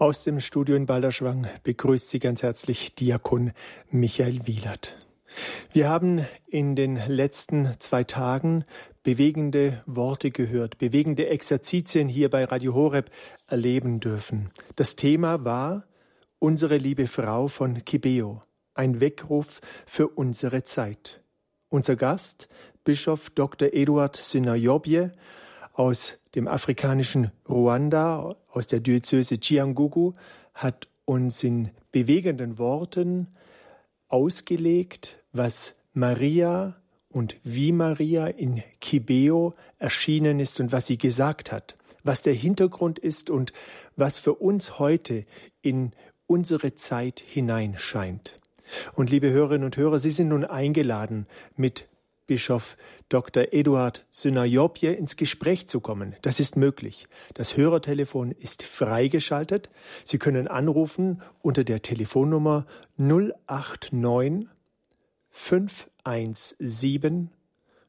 Aus dem Studio in Balderschwang begrüßt Sie ganz herzlich Diakon Michael Wielert. Wir haben in den letzten zwei Tagen bewegende Worte gehört, bewegende Exerzitien hier bei Radio Horeb erleben dürfen. Das Thema war unsere liebe Frau von Kibeo, ein Weckruf für unsere Zeit. Unser Gast, Bischof Dr. Eduard Synayobye aus dem afrikanischen Ruanda, aus der Diözese Chiangugu, hat uns in bewegenden Worten ausgelegt, was Maria und wie Maria in Kibeo erschienen ist und was sie gesagt hat, was der Hintergrund ist und was für uns heute in unsere Zeit hineinscheint. Und liebe Hörerinnen und Hörer, Sie sind nun eingeladen, mit Bischof Dr. Eduard Synayopje ins Gespräch zu kommen. Das ist möglich. Das Hörertelefon ist freigeschaltet. Sie können anrufen unter der Telefonnummer 089 517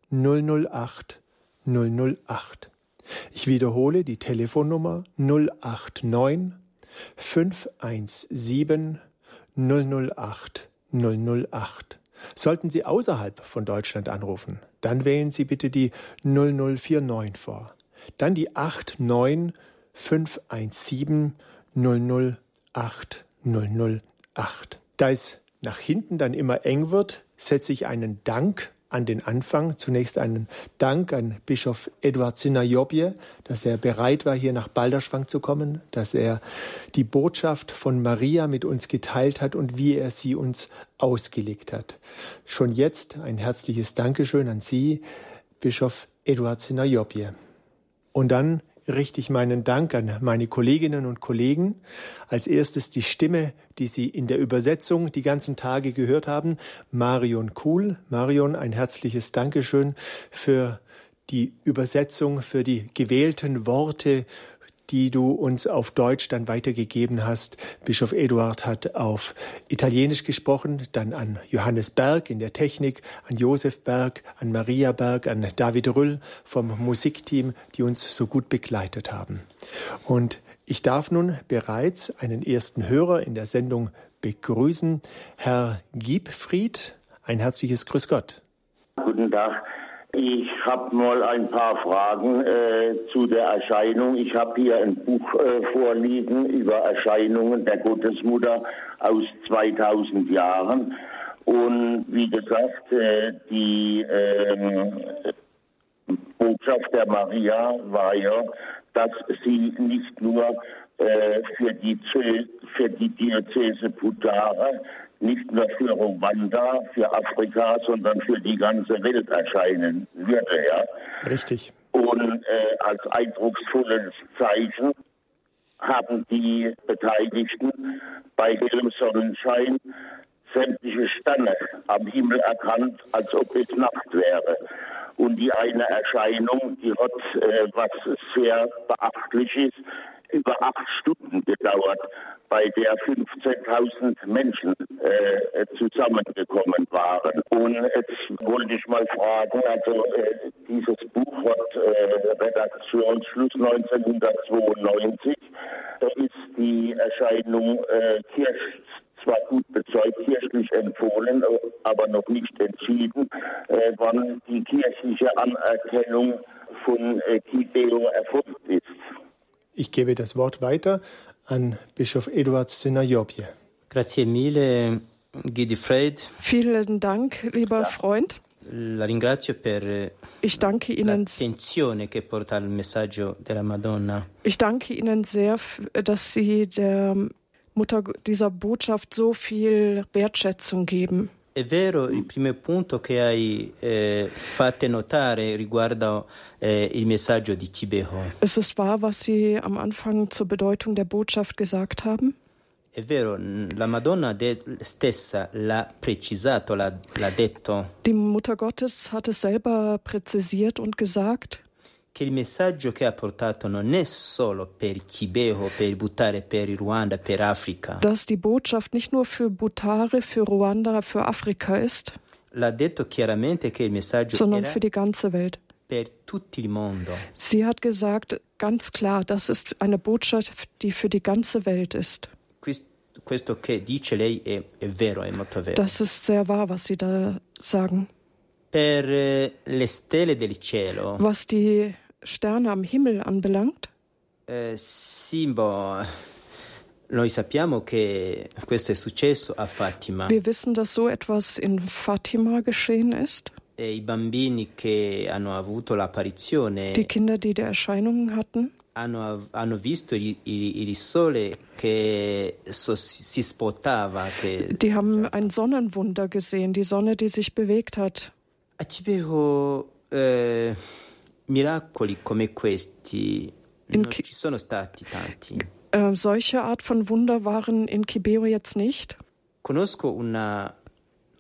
008 008. Ich wiederhole die Telefonnummer 089 517 008 008. Sollten Sie außerhalb von Deutschland anrufen, dann wählen Sie bitte die 0049 vor. Dann die 89517 008 008. Da es nach hinten dann immer eng wird, setze ich einen Dank an den Anfang. Zunächst einen Dank an Bischof Eduard Synayobje, dass er bereit war, hier nach Balderschwang zu kommen, dass er die Botschaft von Maria mit uns geteilt hat und wie er sie uns ausgelegt hat. Schon jetzt ein herzliches Dankeschön an Sie, Bischof Eduard Synayobje. Und dann richte ich meinen Dank an meine Kolleginnen und Kollegen. Als erstes die Stimme, die Sie in der Übersetzung die ganzen Tage gehört haben, Marion Kuhl. Marion, ein herzliches Dankeschön für die Übersetzung, für die gewählten Worte, die du uns auf Deutsch dann weitergegeben hast. Bischof Eduard hat auf Italienisch gesprochen, dann an Johannes Berg in der Technik, an Josef Berg, an Maria Berg, an David Rüll vom Musikteam, die uns so gut begleitet haben. Und ich darf nun bereits einen ersten Hörer in der Sendung begrüßen, Herr Giebfried. Ein herzliches Grüß Gott. Guten Tag. Ich habe mal ein paar Fragen äh, zu der Erscheinung. Ich habe hier ein Buch äh, vorliegen über Erscheinungen der Gottesmutter aus 2000 Jahren. Und wie gesagt, äh, die ähm, Botschaft der Maria war ja, dass sie nicht nur äh, für die, für die Diözese Putare nicht nur für Ruanda, für Afrika, sondern für die ganze Welt erscheinen würde. Ja. Richtig. Und äh, als eindrucksvolles Zeichen haben die Beteiligten bei hellem Sonnenschein sämtliche Sterne am Himmel erkannt, als ob es Nacht wäre. Und die eine Erscheinung, die hat, äh, was sehr beachtlich ist, über acht Stunden gedauert, bei der 15.000 Menschen äh, zusammengekommen waren. Und jetzt wollte ich mal fragen, also äh, dieses Buch hat äh, Redaktionsschluss 1992. Da ist die Erscheinung äh, Kirch zwar gut bezeugt, kirchlich empfohlen, aber noch nicht entschieden, äh, wann die kirchliche Anerkennung von äh, Kibeo erfolgt ist. Ich gebe das Wort weiter an Bischof Eduard Synayopje. Grazie mille, Guidi Freud. Vielen Dank, lieber Freund. La ringrazio per eh, ich danke Ihnen, che porta al messaggio della Madonna. Ich danke Ihnen sehr, dass Sie der Mutter dieser Botschaft so viel Wertschätzung geben. È vero, il primo punto che hai eh, fatto notare riguarda eh, il messaggio di Cibeho. Ist es wahr, was Sie am Anfang zur Bedeutung der Botschaft gesagt haben? È vero, la Madonna stessa l'ha precisato, l'ha, l'ha detto. Die Mutter Gottes hat es selber präzisiert und gesagt. Che il messaggio che ha portato non è solo per Kibeho, per Butare, per Ruanda, per Afrika. Dass die Botschaft nicht nur für Butare, für Ruanda, für Afrika ist. L'ha detto chiaramente che il messaggio sondern für die ganze Welt. Per tutto il mondo. Sie hat gesagt, ganz klar, das ist eine Botschaft, die für die ganze Welt ist. Questo che dice lei è, è vero, è molto vero. Das ist sehr wahr, was Sie da sagen. Per eh, le stelle del cielo, Was die Sterne am Himmel anbelangt, eh, sì, boh, noi sappiamo che questo è successo a Fatima wir wissen, dass so etwas in Fatima geschehen ist. e i bambini che hanno avuto l'apparizione Die Kinder, die die Erscheinungen hatten, hanno, hanno visto il, il- il sole che so- si spostava, che die haben ein Sonnenwunder gesehen, die Sonne, die sich bewegt hat. A Cibeho eh, miracoli come questi In non ci sono stati tanti. Äh, solche Art von Wunder waren in Kibeo jetzt nicht. Conosco una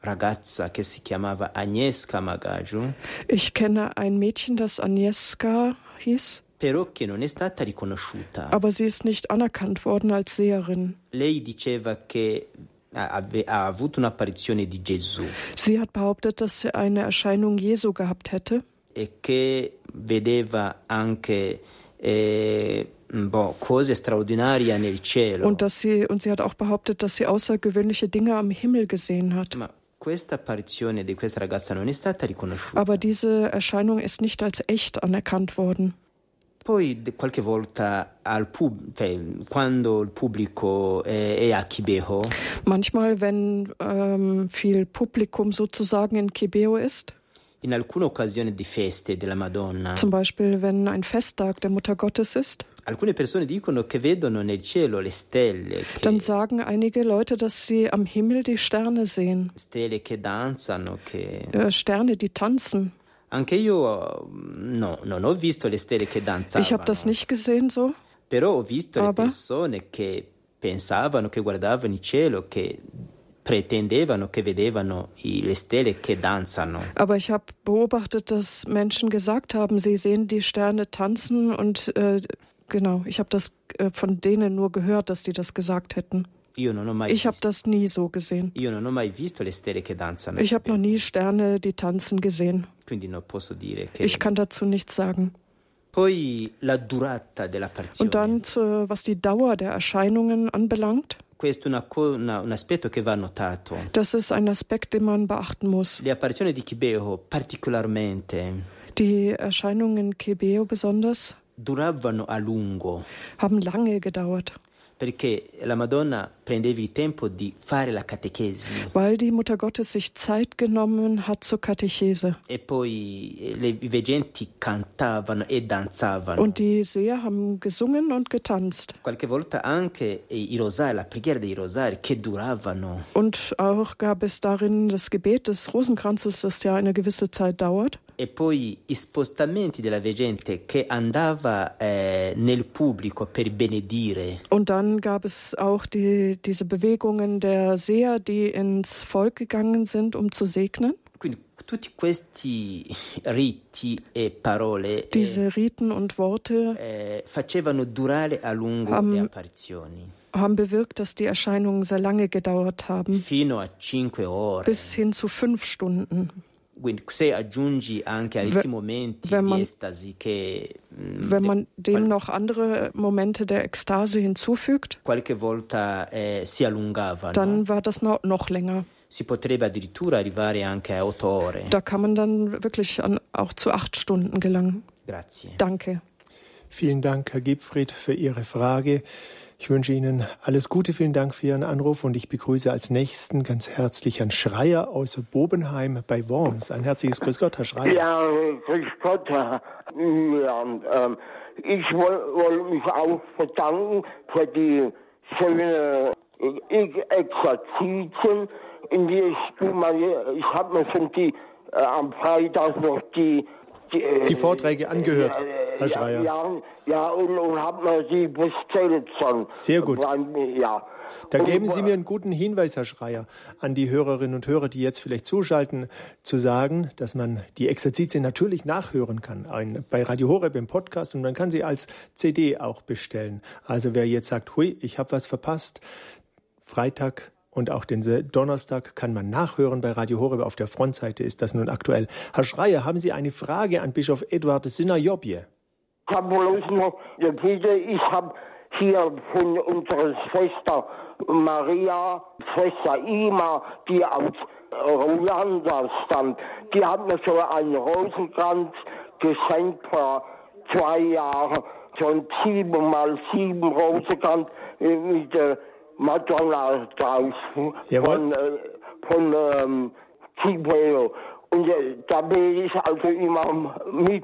ragazza che si chiamava Agnieszka Magaju, Ich kenne ein Mädchen, das Agnieszka hieß, però che non è stata riconosciuta. aber sie ist nicht anerkannt worden als Seherin. Lei diceva che ha avuto un'apparizione di Gesù Sie hat behauptet, dass sie eine Erscheinung Jesu gehabt hätte e che vedeva anche eh, boh, cose straordinarie nel cielo. und dass sie und sie hat auch behauptet, dass sie außergewöhnliche Dinge am Himmel gesehen hat. Ma questa apparizione di questa ragazza non è stata riconosciuta. Aber diese Erscheinung ist nicht als echt anerkannt worden. Poi qualche volta al pub- cioè, quando il pubblico è, è a Kibeho, Manchmal, wenn ähm, viel Publikum sozusagen in Kibeo ist, in alcune occasioni di feste della Madonna, zum Beispiel wenn ein Festtag der Mutter Gottes ist, alcune persone dicono che vedono nel cielo le stelle, dann sagen einige Leute, dass sie am Himmel die Sterne sehen. stelle che danzano, che... Äh, Sterne, die tanzen. Anche io no, non ho visto le stelle che danzavano, Ich habe das nicht gesehen so, però ho visto le Aber- persone che pensavano, che guardavano il cielo, che pretendevano, che vedevano le stelle che danzano. aber ich habe beobachtet, dass Menschen gesagt haben, sie sehen die Sterne tanzen und äh, genau, ich habe das äh, von denen nur gehört, dass die das gesagt hätten. Io non ho mai Ich habe das nie so gesehen. Io non ho mai visto le stelle che danzano, Ich habe noch nie Sterne, die tanzen gesehen. Ich kann dazu nichts sagen. Und dann, zu, was die Dauer der Erscheinungen anbelangt, Questo è una co- una- un aspetto che va notato. das ist ein Aspekt, den man beachten muss. Le apparizioni di Kibeho, particolarmente, Die Erscheinungen in Kebeo besonders duravano a lungo haben lange gedauert, perché la Madonna prendeva il tempo di fare la catechesi weil die Mutter Gottes sich Zeit genommen hat zur Katechese. e poi eh, le, i veggenti cantavano e danzavano. Und die Seher haben gesungen und getanzt. Qualche volta anche eh, i rosari, la preghiera dei rosari che duravano. Und auch gab es darin das Gebet des Rosenkranzes, das ja eine gewisse Zeit dauert. E poi i spostamenti della veggente che andava eh, nel pubblico per benedire. Und dann gab es auch die, diese Bewegungen der Seher, die ins Volk gegangen sind, um zu segnen. Quindi tutti questi riti e parole eh, Diese Riten und Worte eh, facevano durare a lungo Am- le apparizioni, haben bewirkt, dass die Erscheinungen sehr lange gedauert haben, fino a cinque ore. bis hin zu fünf Stunden. Quindi se aggiungi anche ultimi momenti wenn man- di estasi che mm, Wenn man dem qual- noch andere Momente der Ekstase hinzufügt, qualche volta eh, si allungavano, dann war das no- noch länger. si potrebbe addirittura arrivare anche a otto ore. Da kann man dann wirklich an, auch zu acht Stunden gelangen. Grazie. Danke. Vielen Dank, Herr Gipfried, für Ihre Frage. Ich wünsche Ihnen alles Gute. Vielen Dank für Ihren Anruf und ich begrüße als nächsten ganz herzlich Herrn Schreier aus Bobenheim bei Worms. Ein herzliches Grüß Gott, Herr Schreier. Ja, grüß Gott. Ja, ähm, ich wollte woll mich auch bedanken für die schöne Exerzitien, in die ich ich habe mir schon die äh, am Freitag noch die die, äh, Die Vorträge angehört, Herr Schreier. Ja, ja, ja und, und habe mir die bestellt schon. Sehr gut. Ja. Da Und, geben Sie mir einen guten Hinweis, Herr Schreier, an die Hörerinnen und Hörer, die jetzt vielleicht zuschalten, zu sagen, dass man die Exerzitien natürlich nachhören kann ein, bei Radio Horeb im Podcast und man kann sie als CD auch bestellen. Also wer jetzt sagt, hui, ich habe was verpasst, Freitag und auch den Donnerstag kann man nachhören bei Radio Horeb. Auf der Frontseite ist das nun aktuell. Herr Schreier, haben Sie eine Frage an Bischof Eduard Synajobje? habe bloß noch eine Bitte, ich habe hier von unserer Schwester Maria, Schwester Ima, die aus Ruanda stammt, die hat mir so einen Rosenkranz geschenkt vor zwei Jahren, ein sieben mal sieben Rosenkranz mit der Madonna drauf Jawohl. von, äh, von ähm, Kibeo. Und äh, da bin ich also immer mit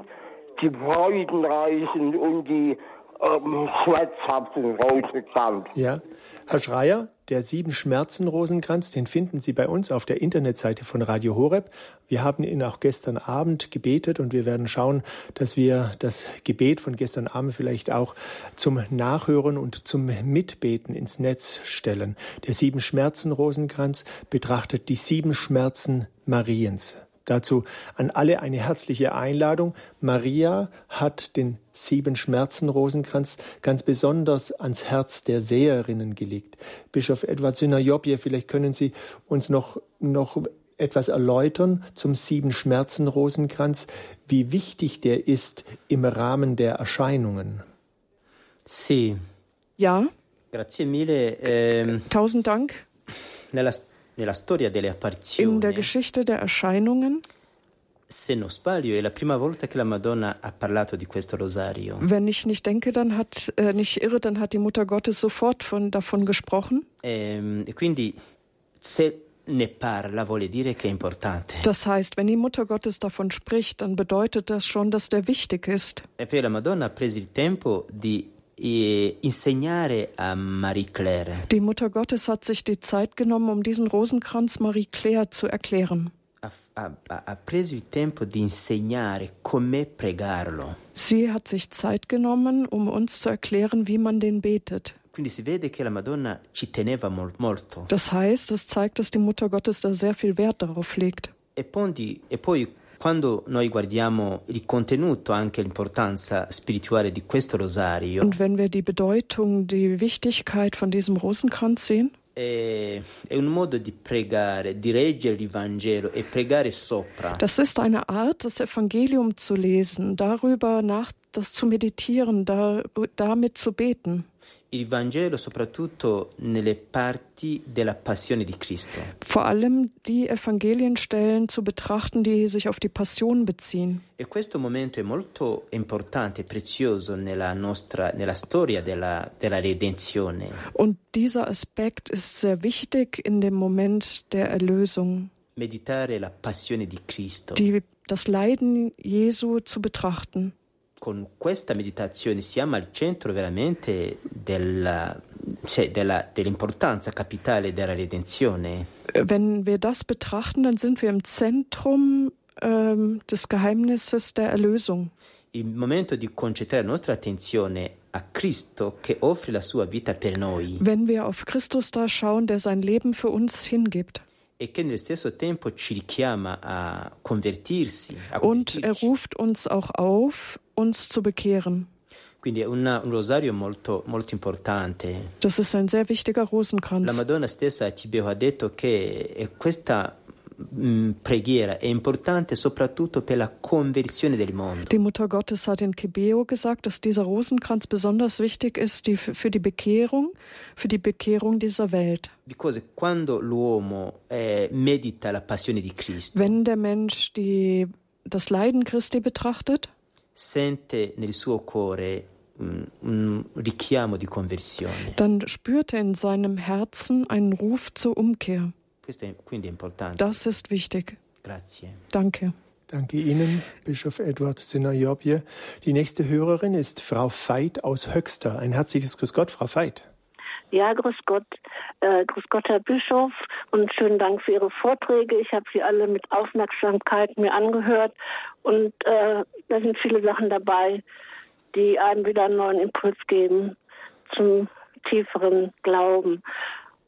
die Freudenreisen und die ähm, schmerzhaften Rosenkranz. Ja, Herr Schreier, der sieben Schmerzen Rosenkranz, den finden Sie bei uns auf der Internetseite von Radio Horeb. Wir haben ihn auch gestern Abend gebetet und wir werden schauen, dass wir das Gebet von gestern Abend vielleicht auch zum Nachhören und zum Mitbeten ins Netz stellen. Der sieben Schmerzen Rosenkranz betrachtet die sieben Schmerzen Mariens. Dazu an alle eine herzliche Einladung. Maria hat den sieben Schmerzen Rosenkranz ganz besonders ans Herz der Seherinnen gelegt. Bischof Edward Synajobje, vielleicht können Sie uns noch, noch etwas erläutern zum sieben Schmerzen Rosenkranz, wie wichtig der ist im Rahmen der Erscheinungen. Sì, Ja, grazie mille. Ehm, tausend Dank. nella, In der Geschichte der Erscheinungen, se non sbaglio, è la prima volta che la Madonna ha parlato di questo rosario. wenn ich nicht denke, dann hat, äh, nicht irre, dann hat die Mutter Gottes sofort von, davon gesprochen. Das heißt, wenn die Mutter Gottes davon spricht, dann bedeutet das schon, dass der wichtig ist. E poi la Madonna ha preso il tempo di Claire, Die Mutter Gottes hat sich die Zeit genommen, um diesen Rosenkranz Marie Claire zu erklären. Sie hat sich Zeit genommen, um uns zu erklären, wie man den betet. Das heißt, es zeigt, dass die Mutter Gottes da sehr viel Wert darauf legt. E poi, e poi quando noi guardiamo il contenuto, anche l'importanza spirituale di questo rosario, Und wenn wir die Bedeutung, die Wichtigkeit von diesem Rosenkranz sehen, è, è un modo di pregare, di reggere il Vangelo e pregare sopra. das ist eine Art, das Evangelium zu lesen, darüber nach, das zu meditieren, da, damit zu beten. Il Vangelo soprattutto nelle parti della passione di Cristo. Vor allem die Evangelienstellen zu betrachten, die sich auf die Passion beziehen. E questo momento è molto importante e prezioso nella nostra nella storia della, della redenzione. Und dieser Aspekt ist sehr wichtig in dem Moment der Erlösung, Meditare la passione di Cristo. die, das Leiden Jesu zu betrachten. Con questa meditazione siamo al centro veramente della, cioè, della- dell'importanza capitale della redenzione. Wenn wir das betrachten, dann sind wir im Zentrum ähm, des Geheimnisses der Erlösung. Il momento di concentrare la nostra attenzione a Cristo che offre la sua vita per noi Wenn wir auf Christus da schauen, der sein Leben für uns hingibt. e che nello stesso tempo ci richiama a convertirsi, a Und er ruft uns auch auf, uns zu bekehren. Das ist ein sehr wichtiger La Rosenkranz. Madonna stessa Cibeo ha detto che eh, questa mh, preghiera è importante soprattutto per la conversione del mondo. Die Mutter Gottes hat in Kibeo gesagt, dass dieser Rosenkranz besonders wichtig ist die, für die Bekehrung, für die Bekehrung dieser Welt. Because quando l'uomo eh, medita la passione di Cristo, Wenn der Mensch die, das Leiden Christi betrachtet, sente nel suo cuore un richiamo di conversione. dann spürt er in seinem Herzen einen Ruf zur Umkehr. Questo è quindi importante. Das ist wichtig. Grazie. Danke. Danke Ihnen, Bischof Edward Synajobje. Die nächste Hörerin ist Frau Veit aus Höxter. Ein herzliches Grüß Gott, Frau Veit. Ja, grüß Gott. Äh, grüß Gott, Herr Bischof. Und schönen Dank für Ihre Vorträge. Ich habe sie alle mit Aufmerksamkeit mir angehört. Und äh, da sind viele Sachen dabei, die einem wieder einen neuen Impuls geben zum tieferen Glauben.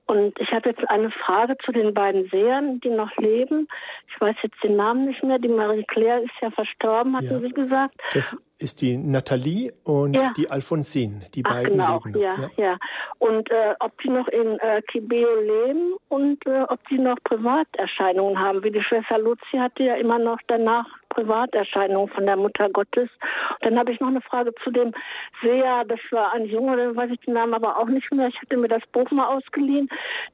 Und ich habe jetzt eine Frage zu den beiden Sehern, die noch leben. Ich weiß jetzt den Namen nicht mehr. Die Marie Claire ist ja verstorben, hatten Ja. Sie gesagt. Das ist die Nathalie und Ja. die Alfonsine. Die Ach, beiden genau, leben noch. ja, ja. Und äh, ob die noch in äh, Kibeo leben und äh, ob die noch Privaterscheinungen haben. Wie die Schwester Luzi hatte ja immer noch danach Privaterscheinungen von der Mutter Gottes. Und dann habe ich noch eine Frage zu dem Seher, das war ein Junge, weiß ich den Namen aber auch nicht mehr. Ich hatte mir das Buch mal ausgeliehen,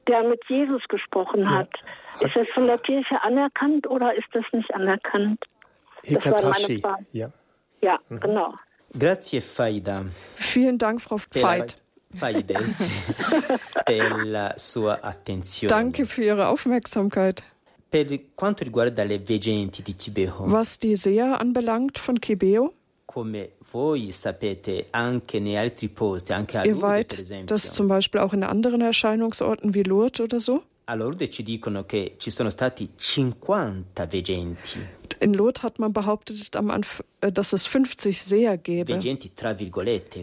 der mit Jesus gesprochen hat. Ja. Ist das von der Kirche anerkannt oder ist das nicht anerkannt? Hikatashi. Ja, ja mhm. genau. Grazie Faida. Vielen Dank, Frau Veit. Faides per la sua attenzione. Danke für Ihre Aufmerksamkeit. Per quanto riguarda le veggenti di Kibeho, Was die Seher anbelangt von Kibeo, come voi sapete anche nei altri posti, anche a ihr Lourdes per weißt, esempio, dass zum Beispiel auch in anderen Erscheinungsorten wie Lourdes oder so, a Lourdes ci dicono che ci sono stati 50 veggenti, in Lourdes hat man behauptet, Anf äh, dass es 50 Seher gäbe.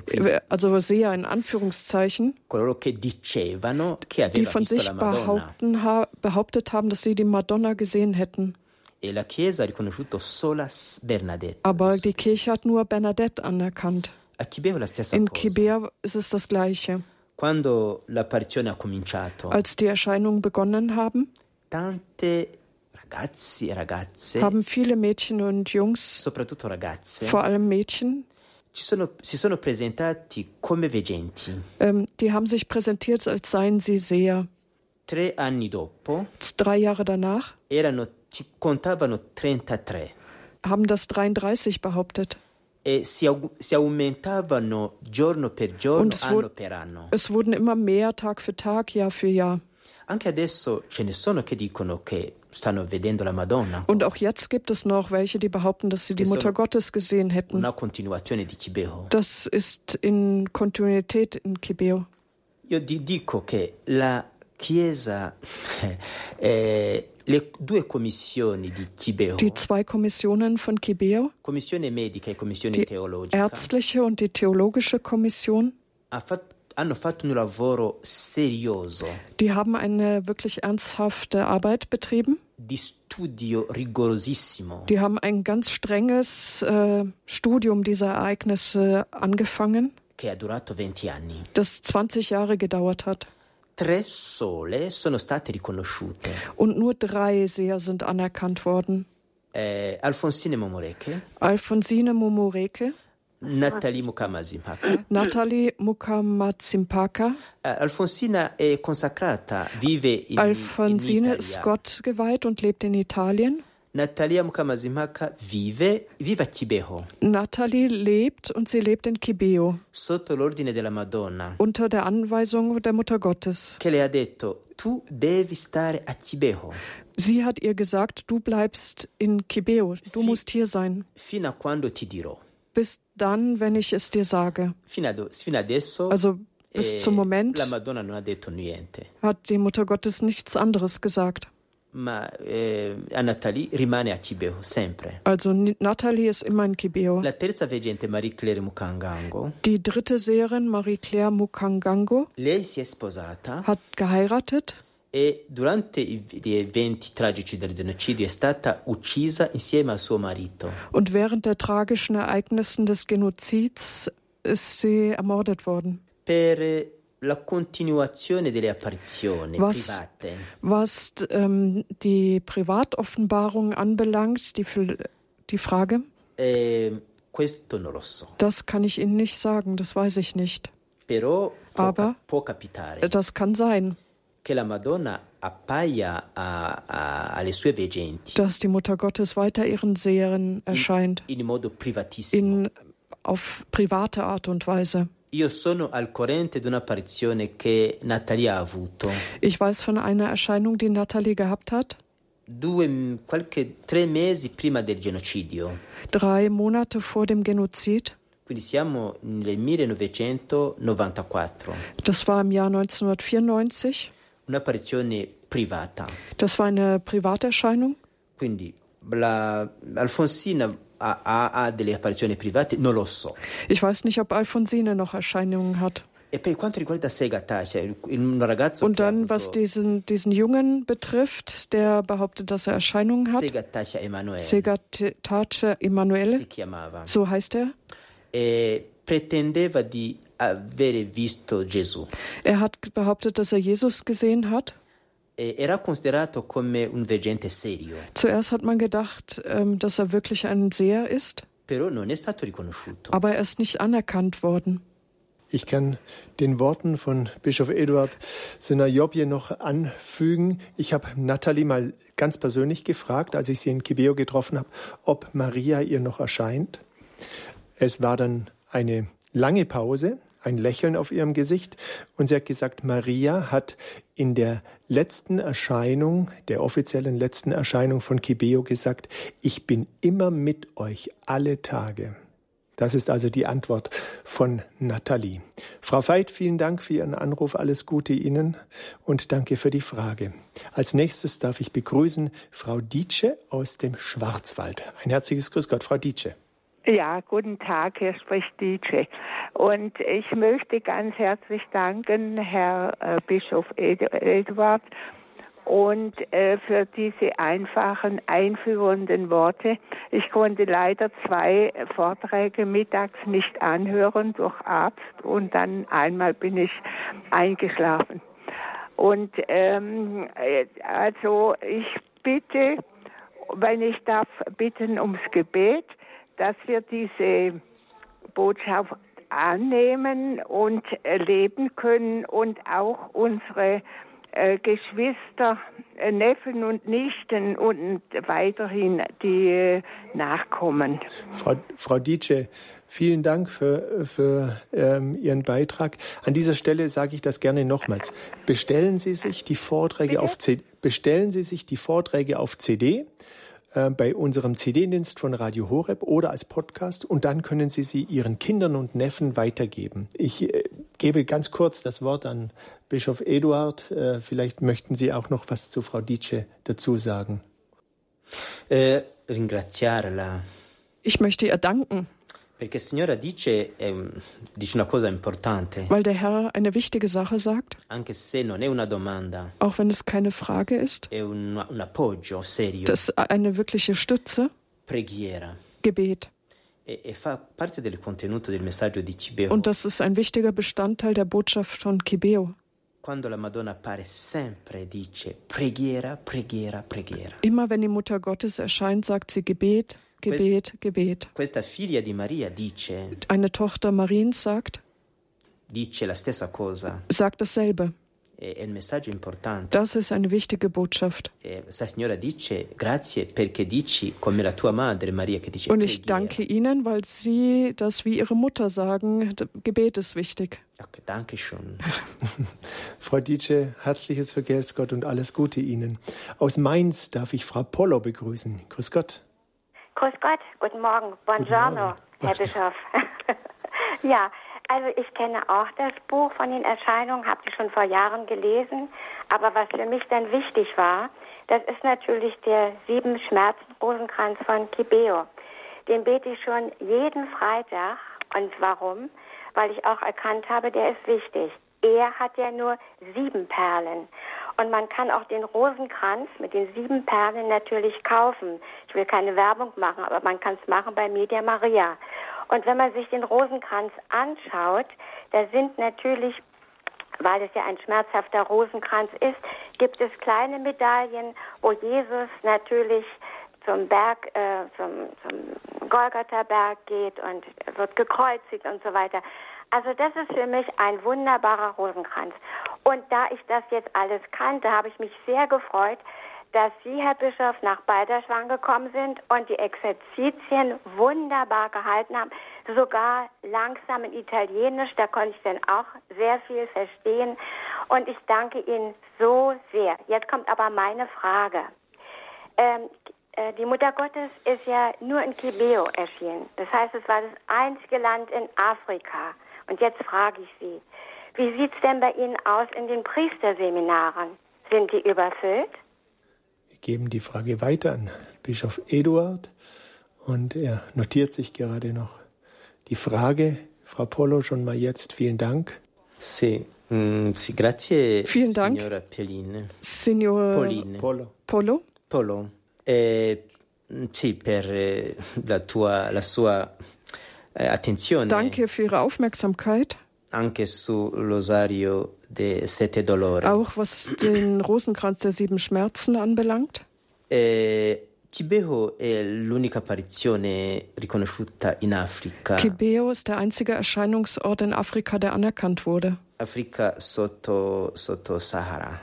quindi Also Seher in Anführungszeichen, die von sich behauptet haben, dass sie die Madonna gesehen hätten. E. Aber die Kirche hat nur Bernadette anerkannt. In. Kibea ist es das Gleiche. Als die Erscheinungen begonnen haben, haben viele Mädchen und Jungs, soprattutto ragazze, vor allem Mädchen, ähm, die haben sich präsentiert, als seien sie Seher. Drei Jahre danach erano, ci contavano 33 haben das 33 behauptet. e Und es wurde-. Es wurden immer mehr Tag für Tag, Jahr für Jahr. Anche adesso ce ne sono che dicono che stanno vedendo la Madonna, Und auch jetzt gibt es noch welche, die behaupten, dass sie die Mutter Gottes gesehen hätten. una continuazione di Kibeho. Das ist in Kontinuität in Kibeo. Io di- dico che la Chiesa, eh, le due commissioni di Kibeho, Die zwei Kommissionen von Kibeo, commissione medica e commissione die teologica, ärztliche und die theologische Kommission, ha fatto un lavoro serioso die haben eine wirklich ernsthafte Arbeit betrieben. Di studio rigorosissimo Die haben ein ganz strenges äh, Studium dieser Ereignisse angefangen, che ha durato 20 anni. das 20 Jahre gedauert hat. Tre sole sono state riconosciute. Und nur drei Seher sind anerkannt worden. Eh, Alfonsine Momoreke, Alfonsine Momoreke, Nathalie Mukamazimhaka. Natalie Mukamazimpaka. Eh, Alfonsina è consacrata, vive in, Alfonsine in ist. Gott geweiht und lebt in Italien. Natalia Mukamazimhaka vive, vive a Kibeho, Natalie lebt und sie lebt in Kibeo sotto l'ordine della Madonna, unter der Anweisung der Mutter Gottes. che le ha detto, tu devi stare a Kibeho Sie hat ihr gesagt, du bleibst in Kibeo, du Sie- musst hier sein. fino a quando ti dirò. Bis dann, wenn ich es dir sage. Also bis eh, zum Moment hat die Mutter Gottes nichts anderes gesagt. ma eh, a Nathalie rimane a Kibeho sempre. Also N- Natalie ist immer in Kibeo. La terza veggente, Marie-Claire Mukangango, Die dritte Seherin, Marie-Claire Mukangango, lei si è sposata hat geheiratet e durante gli eventi tragici del genocidio è stata uccisa insieme al suo marito. und während der tragischen Ereignissen des Genozids ist sie ermordet worden. Per la continuazione delle apparizioni Was- private, Was ähm, die Privatoffenbarung anbelangt, die, die Frage, eh, questo non lo so, das kann ich Ihnen nicht sagen, das weiß ich nicht. però può, Aber- può capitare Das kann sein, che la Madonna appaia a- a- alle sue veggenti dass die Mutter Gottes weiter ihren Seherinnen erscheint, in modo privatissimo. in, auf private Art und Weise. Io sono al corrente di un'apparizione che Natalia ha avuto Ich weiß von einer Erscheinung, die Natalie gehabt hat, due, qualche, tre mesi prima del genocidio. drei Monate vor dem Genozid. Quindi siamo nel 1994, Das war im Jahr 1994. Das war eine Privaterscheinung. Quindi la, Alfonsina ha, ha- delle apparizioni private, non lo so. Ich weiß nicht, ob Alfonsine noch Erscheinungen hat. E Und dann, was diesen, diesen Jungen betrifft, der behauptet, dass er Erscheinungen hat. Segatacia Emanuele Segatace Emanuele, so heißt er. e pretendeva di avere visto Gesù. Er hat behauptet, dass er Jesus gesehen hat. e era considerato come un veggente serio, Zuerst hat man gedacht, ähm, dass er wirklich ein Seher ist, però non è stato riconosciuto. aber er ist nicht anerkannt worden. Ich kann den Worten von Bischof Eduard Synajobje noch anfügen. Ich habe Natalie mal ganz persönlich gefragt, als ich sie in Kibeo getroffen habe, ob Maria ihr noch erscheint. Es war dann eine lange Pause, ein Lächeln auf ihrem Gesicht und sie hat gesagt, Maria hat in der letzten Erscheinung, der offiziellen letzten Erscheinung von Kibeo gesagt, ich bin immer mit euch alle Tage. Das ist also die Antwort von Nathalie. Frau Veit, vielen Dank für Ihren Anruf. Alles Gute Ihnen und danke für die Frage. Als nächstes darf ich begrüßen Frau Dietsche aus dem Schwarzwald. Ein herzliches Grüß Gott, Frau Dietsche. Ja, guten Tag, hier spricht DJ. Und ich möchte ganz herzlich danken, Herr äh, Bischof Ed Eduard, und äh, für diese einfachen, einführenden Worte. Ich konnte leider zwei Vorträge mittags nicht anhören durch Arzt und dann einmal bin ich eingeschlafen. Und ähm, äh, also ich bitte, wenn ich darf, bitten ums Gebet, dass wir diese Botschaft annehmen und erleben können und auch unsere äh, Geschwister, äh, Neffen und Nichten und weiterhin die äh, Nachkommen. Frau, Frau Dietsche, vielen Dank für, für ähm, Ihren Beitrag. An dieser Stelle sage ich das gerne nochmals. Bestellen Sie sich die Vorträge auf CD, bestellen Sie sich die Vorträge auf CD äh, bei unserem CD-Dienst von Radio Horeb oder als Podcast und dann können Sie sie Ihren Kindern und Neffen weitergeben. Ich äh, gebe ganz kurz das Wort an Bischof Eduard. Äh, vielleicht möchten Sie auch noch was zu Frau Dietsche dazu sagen. Ich möchte ihr danken, ehm, weil der Herr eine wichtige Sache sagt, auch wenn es keine Frage ist. Das ist eine wirkliche Stütze. Gebet. E, e. Und das ist ein wichtiger Bestandteil der Botschaft von Kibeo. Immer wenn die Mutter Gottes erscheint, sagt sie Gebet, Gebet, Gebet. Questa figlia di Maria dice, Eine Tochter Mariens sagt, dice la stessa cosa. sagt dasselbe. È un messaggio importante. Das ist eine wichtige Botschaft. E dice dice Und ich danke Ihnen, weil Sie das wie Ihre Mutter sagen. Gebet ist wichtig. Okay, danke schön. Frau Dietsche, herzliches Vergelt's Gott und alles Gute Ihnen. Aus Mainz darf ich Frau Pollo begrüßen. Grüß Gott. Grüß Gott, guten Morgen, buongiorno. Herr Bischof. ja, also ich kenne auch das Buch von den Erscheinungen, habe die schon vor Jahren gelesen, aber was für mich dann wichtig war, das ist natürlich der sieben Schmerzen Rosenkranz von Kibeo. Den bete ich schon jeden Freitag und warum? Weil ich auch erkannt habe, der ist wichtig. Er hat ja nur sieben Perlen. Und man kann auch den Rosenkranz mit den sieben Perlen natürlich kaufen. Ich will keine Werbung machen, aber man kann es machen bei Media Maria. Und wenn man sich den Rosenkranz anschaut, da sind natürlich, weil es ja ein schmerzhafter Rosenkranz ist, gibt es kleine Medaillen, wo Jesus natürlich zum Berg, äh, zum, zum Golgatha-Berg geht und wird gekreuzigt und so weiter. Also das ist für mich ein wunderbarer Rosenkranz. Und da ich das jetzt alles kannte, habe ich mich sehr gefreut, dass Sie, Herr Bischof, nach Balderschwang gekommen sind und die Exerzitien wunderbar gehalten haben. Sogar langsam in Italienisch, da konnte ich dann auch sehr viel verstehen. Und ich danke Ihnen so sehr. Jetzt kommt aber meine Frage. Ähm, äh, die Mutter Gottes ist ja nur in Kibeo erschienen. Das heißt, es war das einzige Land in Afrika. Und jetzt frage ich Sie, wie sieht es denn bei Ihnen aus in den Priesterseminaren? Sind die überfüllt? Wir geben die Frage weiter an Bischof Eduard und er notiert sich gerade noch die Frage. Frau Polo, schon mal jetzt vielen Dank. Sì, mm, sì, grazie Vielen Dank. signora Pelin. Signor Pauline. Polo. Polo, Polo, eh, sì, per eh, la, tua, la sua eh, attenzione danke für Ihre Aufmerksamkeit anche sull'osario de Sette Dolore. Auch was den Rosenkranz der sieben Schmerzen anbelangt? Eh, Cibeo è l'unica apparizione riconosciuta in Africa. Kibeo ist der einzige Erscheinungsort in Afrika, der anerkannt wurde. Africa sotto, sotto Sahara.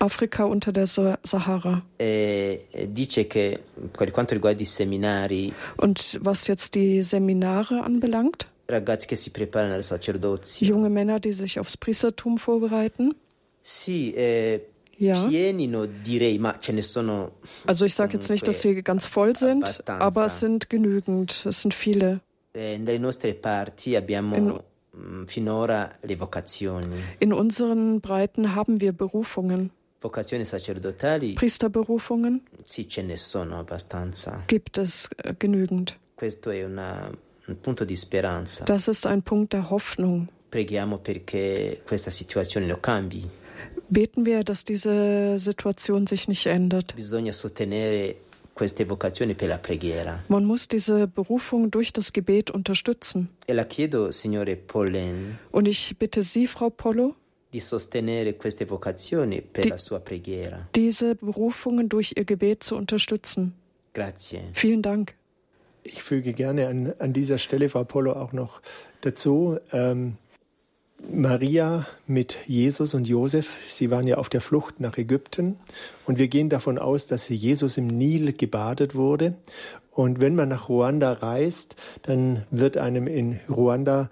Afrika unter der Sa- Sahara. E e seminari, Und was jetzt die Seminare anbelangt, ragazzi che si preparano al sacerdozio, junge Männer, die sich aufs Priestertum vorbereiten, sì, eh, Ja. pienino direi, ma ce ne sono also ich sage jetzt nicht, dass sie ganz voll sind, Abbastanza. aber es sind genügend, es sind viele. eh, nelle nostre parti abbiamo In- mm, finora le vocazioni, In unseren Breiten haben wir Berufungen. vocazioni sacerdotali, Priesterberufungen sì, ce ne sono abbastanza. gibt es äh, genügend. Questo è una- Das ist ein Punkt der Hoffnung. Beten wir, dass diese Situation sich nicht ändert. Man muss diese Berufung durch das Gebet unterstützen. E Und ich bitte Sie, Frau Pollo, di sostenere queste vocazioni per Di- la sua preghiera. diese Berufungen durch Ihr Gebet zu unterstützen. Grazie. Vielen Dank. Ich füge gerne an, an dieser Stelle, Frau Polo, auch noch dazu, ähm, Maria mit Jesus und Josef, sie waren ja auf der Flucht nach Ägypten und wir gehen davon aus, dass Jesus im Nil gebadet wurde. Und wenn man nach Ruanda reist, dann wird einem in Ruanda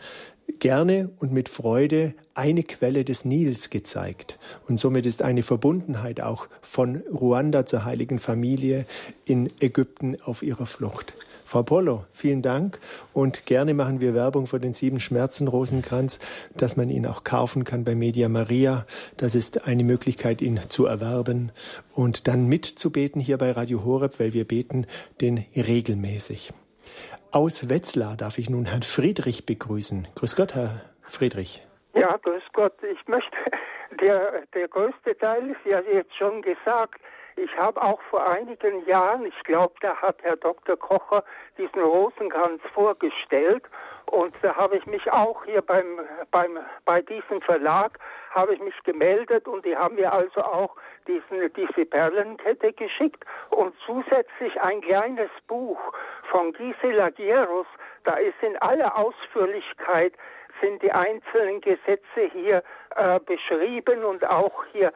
gerne und mit Freude eine Quelle des Nils gezeigt. Und somit ist eine Verbundenheit auch von Ruanda zur heiligen Familie in Ägypten auf ihrer Flucht. Frau Polo, vielen Dank und gerne machen wir Werbung für den Sieben Schmerzen Rosenkranz, dass man ihn auch kaufen kann bei Media Maria. Das ist eine Möglichkeit, ihn zu erwerben und dann mitzubeten hier bei Radio Horeb, weil wir beten den regelmäßig. Aus Wetzlar darf ich nun Herrn Friedrich begrüßen. Grüß Gott, Herr Friedrich. Ja, grüß Gott. Ich möchte, der, der größte Teil ist ja jetzt schon gesagt. Ich habe auch vor einigen Jahren, ich glaube, da hat Herr Dr. Kocher diesen Rosenkranz vorgestellt und da habe ich mich auch hier beim, beim, bei diesem Verlag habe ich mich gemeldet und die haben mir also auch diesen, diese Perlenkette geschickt und zusätzlich ein kleines Buch von Gisela Gierus, da ist in aller Ausführlichkeit sind die einzelnen Gesetze hier äh, beschrieben und auch hier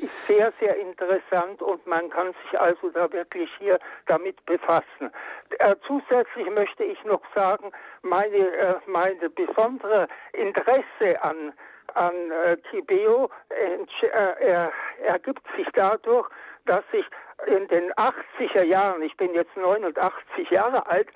ist sehr, sehr interessant und man kann sich also da wirklich hier damit befassen. Äh, zusätzlich möchte ich noch sagen, meine, äh, meine besondere Interesse an an äh, Kibeo äh, er, ergibt sich dadurch, dass ich in den 80er Jahren, ich bin jetzt 89 Jahre alt,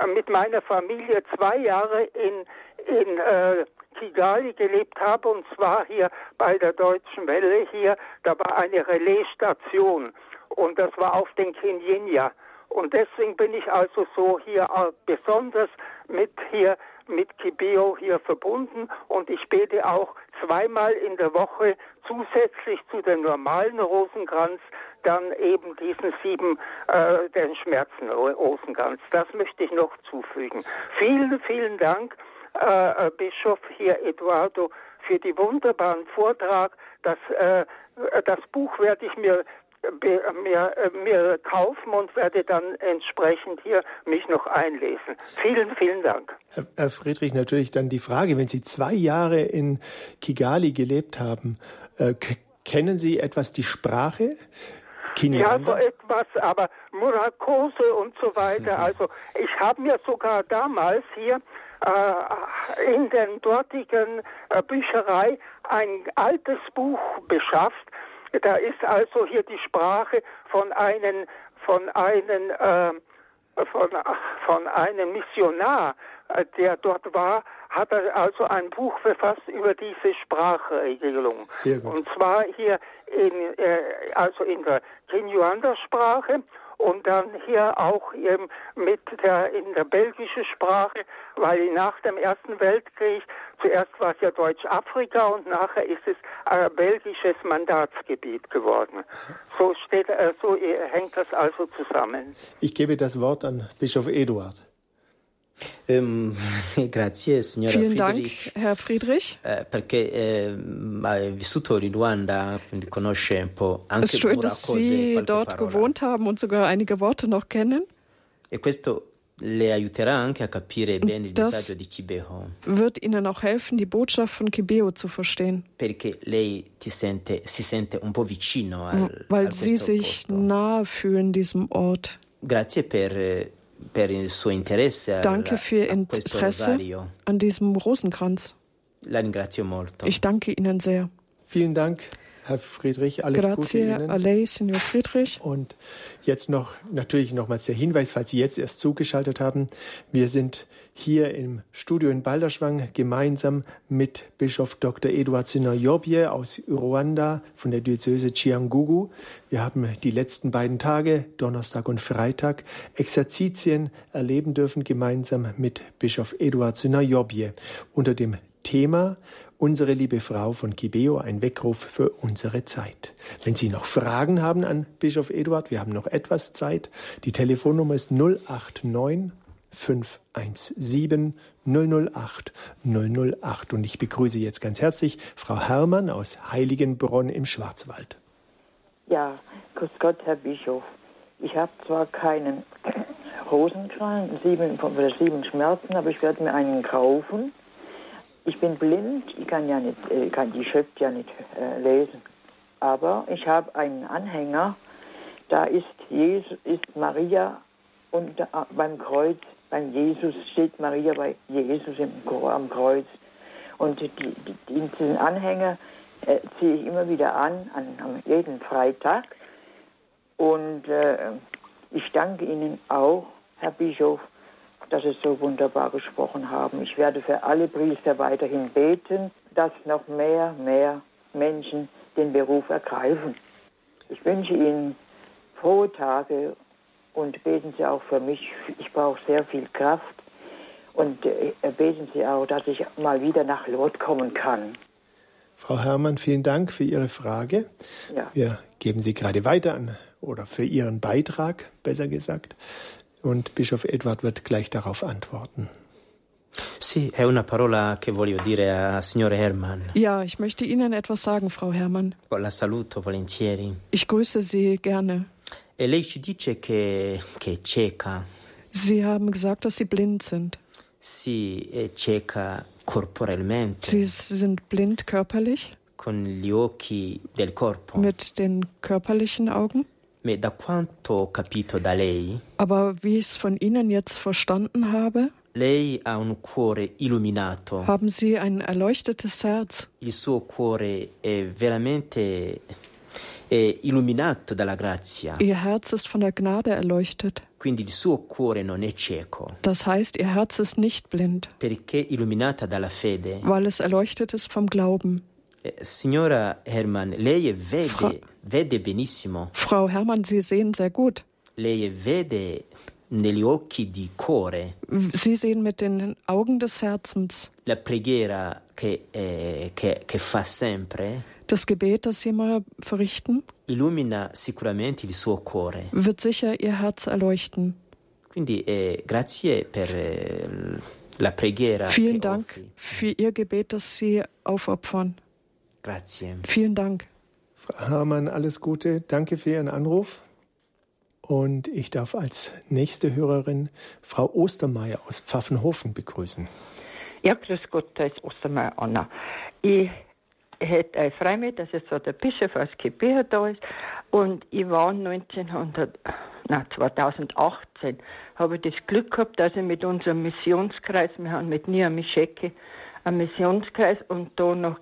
äh, mit meiner Familie zwei Jahre in, in äh, Kigali gelebt habe und zwar hier bei der Deutschen Welle hier, da war eine Relaisstation und das war auf den Kinyinya. Und deswegen bin ich also so hier äh, besonders mit hier mit Kibeo hier verbunden und ich bete auch zweimal in der Woche zusätzlich zu dem normalen Rosenkranz dann eben diesen sieben, äh, den Schmerzen Rosenkranz. Das möchte ich noch zufügen. Vielen, vielen Dank, äh, Bischof hier Eduardo, für die wunderbaren Vortrag. Das, äh, das Buch werde ich mir mir, mir kaufen und werde dann entsprechend hier mich noch einlesen. Vielen, vielen Dank. Herr Friedrich, natürlich dann die Frage, wenn Sie zwei Jahre in Kigali gelebt haben, äh, kennen Sie etwas die Sprache? Kinyarwanda? Ja, so etwas, aber Murakose und so weiter. Also ich habe mir sogar damals hier äh, in der dortigen äh, Bücherei ein altes Buch beschafft, da ist also hier die Sprache von einem, von einem, äh, von, von einem Missionar, äh, der dort war, hat er also ein Buch verfasst über diese Sprachregelung. Und zwar hier in, äh, also in der Kinyuanda-Sprache und dann hier auch eben mit der in der belgischen Sprache, weil nach dem Ersten Weltkrieg zuerst war es ja Deutsch-Afrika und nachher ist es äh, belgisches Mandatsgebiet geworden. So steht, äh, so hängt das also zusammen. Ich gebe das Wort an Bischof Eduard. Ehm, grazie signora Vielen Friedrich. Dank, Herr Friedrich. eh, perché eh, hai vissuto in Ruanda, quindi conosce un po' Es anche ist schön, dass cose, Sie dort parola. gewohnt haben und sogar einige Worte noch kennen. E questo le aiuterà anche a capire bene il Das- messaggio di Kibeho, Wird Ihnen auch helfen, die Botschaft von Kibeo zu verstehen, perché lei ti sente, si sente un po' vicino al, weil a Sie sich posto. nahe fühlen diesem Ort. Grazie per, per il suo interesse al- Danke für Ihr Interesse rosario. an diesem Rosenkranz. La ringrazio molto. Ich danke Ihnen sehr. Vielen Dank, Herr Friedrich. Alles Gute Grazie Ihnen. a lei, Signor Friedrich. Und jetzt noch natürlich nochmals der Hinweis, falls Sie jetzt erst zugeschaltet haben. Wir sind hier im Studio in Balderschwang gemeinsam mit Bischof Dr. Eduard Sinayobye aus Ruanda von der Diözese Chiangugu. Wir haben die letzten beiden Tage, Donnerstag und Freitag, Exerzitien erleben dürfen gemeinsam mit Bischof Eduard Sinayobye unter dem Thema Unsere liebe Frau von Kibeo, ein Weckruf für unsere Zeit. Wenn Sie noch Fragen haben an Bischof Eduard, wir haben noch etwas Zeit. Die Telefonnummer ist 089 517 008 008. Und ich begrüße jetzt ganz herzlich Frau Herrmann aus Heiligenbronn im Schwarzwald. Ja, grüß Gott, Herr Bischof. Ich habe zwar keinen Rosenkranz, sieben, oder sieben Schmerzen, aber ich werde mir einen kaufen. Ich bin blind, ich kann ja nicht, äh, kann die Schrift ja nicht äh, lesen. Aber ich habe einen Anhänger, da ist, Jesus, ist Maria und da, beim Kreuz, beim Jesus steht Maria bei Jesus im, am Kreuz. Und die, die, die, diesen Anhänger äh, ziehe ich immer wieder an, an, an jeden Freitag. Und äh, ich danke Ihnen auch, Herr Bischof, dass Sie so wunderbar gesprochen haben. Ich werde für alle Priester weiterhin beten, dass noch mehr, mehr Menschen den Beruf ergreifen. Ich wünsche Ihnen frohe Tage und beten Sie auch für mich. Ich brauche sehr viel Kraft. Und äh, beten Sie auch, dass ich mal wieder nach Lot kommen kann. Frau Herrmann, vielen Dank für Ihre Frage. Ja. Wir geben sie gerade weiter an oder für Ihren Beitrag, besser gesagt. Und Bischof Edward wird gleich darauf antworten. Sì, è una parola che voglio dire a signore Hermann. Ja, ich möchte Ihnen etwas sagen, Frau Herrmann. La saluto volentieri. Ich grüße Sie gerne. E lei ci dice che, che è cieca. Sie haben gesagt, dass Sie blind sind. Sì, è cieca corporalmente, Sie sind blind körperlich, con gli occhi del corpo. mit den körperlichen Augen. Ma da quanto ho capito da lei, Aber wie ich es von Ihnen jetzt verstanden habe, lei ha un cuore illuminato. haben Sie ein erleuchtetes Herz. Il suo cuore è veramente è illuminato dalla grazia. Ihr Herz ist von der Gnade erleuchtet. Quindi il suo cuore non è cieco, Das heißt, Ihr Herz ist nicht blind, perché è illuminata dalla fede. weil es erleuchtet ist vom Glauben. Eh, Signora Herman, lei vede, Fra- vede benissimo. Frau Herrmann, Sie sehen sehr gut. Lei vede negli occhi di cuore Sie sehen mit den Augen des Herzens. la preghiera che, eh, che- che fa sempre. Das Gebet, das Sie immer verrichten, Illumina sicuramente il suo cuore. wird sicher Ihr Herz erleuchten. Quindi eh, grazie per eh, la preghiera Vielen Dank offri. für Ihr Gebet, das Sie aufopfern. Grazie. Vielen Dank. Frau Herrmann, alles Gute. Danke für Ihren Anruf. Und ich darf als nächste Hörerin Frau Ostermeier aus Pfaffenhofen begrüßen. Ja, grüß Gott, da ist Ostermeier Anna. Ich äh, freue mich, dass jetzt so der Bischof aus Kibir da ist. Und ich war 1900, na, 2018, habe ich das Glück gehabt, dass ich mit unserem Missionskreis, wir haben mit Nia Mischeke einen Missionskreis und da nach,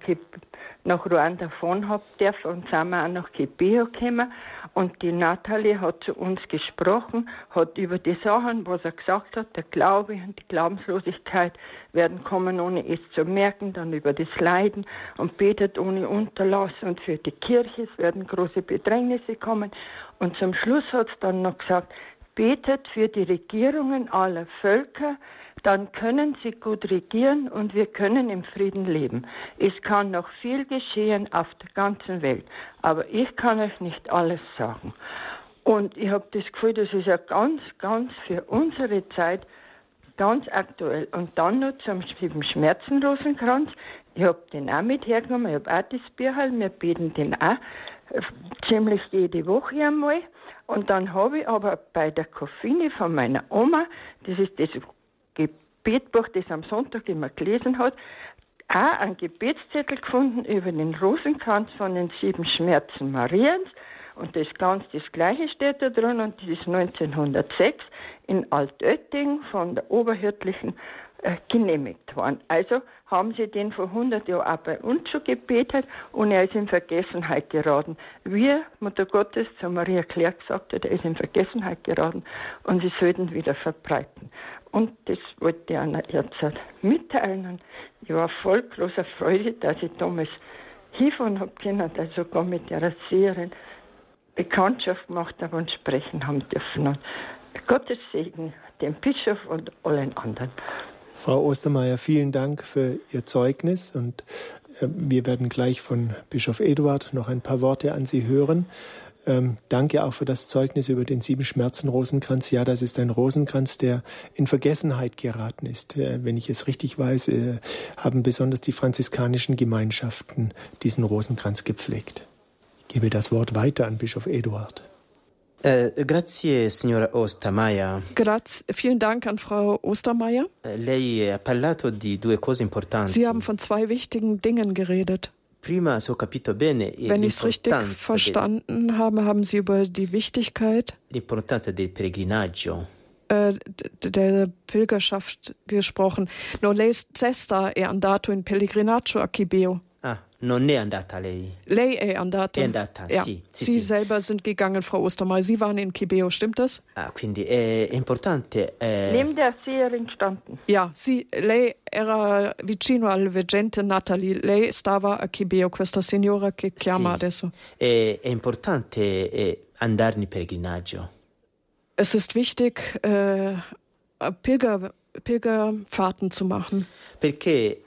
nach Ruanda fahren habe dürfen und sind wir auch nach Kibio gekommen. Und die Nathalie hat zu uns gesprochen, hat über die Sachen, was er gesagt hat, der Glaube und die Glaubenslosigkeit werden kommen, ohne es zu merken, dann über das Leiden und betet ohne Unterlass und für die Kirche, es werden große Bedrängnisse kommen. Und zum Schluss hat es dann noch gesagt, betet für die Regierungen aller Völker, dann können sie gut regieren und wir können im Frieden leben. Es kann noch viel geschehen auf der ganzen Welt, aber ich kann euch nicht alles sagen. Und ich habe das Gefühl, das ist ja ganz, ganz für unsere Zeit ganz aktuell. Und dann noch zum Schmerzenlosenkranz. Ich habe den auch mit hergenommen, ich habe auch das Bierhall, wir beten den auch äh, ziemlich jede Woche einmal. Und dann habe ich aber bei der Koffine von meiner Oma, das ist das Gebetbuch, das am Sonntag immer gelesen hat, auch einen Gebetszettel gefunden über den Rosenkranz von den sieben Schmerzen Mariens. Und das ganz das Gleiche steht da drin und das ist 1906 in Altötting von der Oberhirtlichen äh, genehmigt worden. Also haben sie den vor 100 Jahren auch bei uns schon gebetet und er ist in Vergessenheit geraten. Wie Mutter Gottes zu Maria Claire gesagt hat, er ist in Vergessenheit geraten und sie sollten wieder verbreiten. Und das wollte ich einer jetzt mitteilen. Ich war voll großer Freude, dass ich damals hinfahren habe können, dass ich sogar mit der Seherin Bekanntschaft gemacht habe und sprechen haben dürfen. Und Gottes Segen dem Bischof und allen anderen. Frau Ostermeier, vielen Dank für Ihr Zeugnis und äh, wir werden gleich von Bischof Eduard noch ein paar Worte an Sie hören. Ähm, danke auch für das Zeugnis über den sieben Schmerzen Rosenkranz. Ja, das ist ein Rosenkranz, der in Vergessenheit geraten ist. Äh, wenn ich es richtig weiß, äh, haben besonders die franziskanischen Gemeinschaften diesen Rosenkranz gepflegt. Ich gebe das Wort weiter an Bischof Eduard. Eh, grazie signora Ostermeier. Grazie, vielen Dank an Frau Ostermeier. Eh, lei ha parlato di due cose importanti. Sie haben von zwei wichtigen Dingen geredet. Bene, Wenn ich es richtig verstanden habe, haben Sie über die Wichtigkeit äh, der Pilgerschaft gesprochen. Non lei stessa è andato in pellegrinaggio a Chibeo. Non è andata lei. Lei è andata. È andata, ja. sì, sì, Sie sì. selber sind gegangen, Frau Ostermeier. Sie waren in Kibeo, stimmt das? Ah, quindi è importante. Eh... Neben der Seherin standen. Ja, sì, lei era vicino al veggente Natalie. Lei stava a Kibeo, questa signora che chiama Sì. adesso. È, è importante eh, andare in pellegrinaggio. Es ist wichtig, äh, Pilger, Pilgerfahrten zu machen. Perché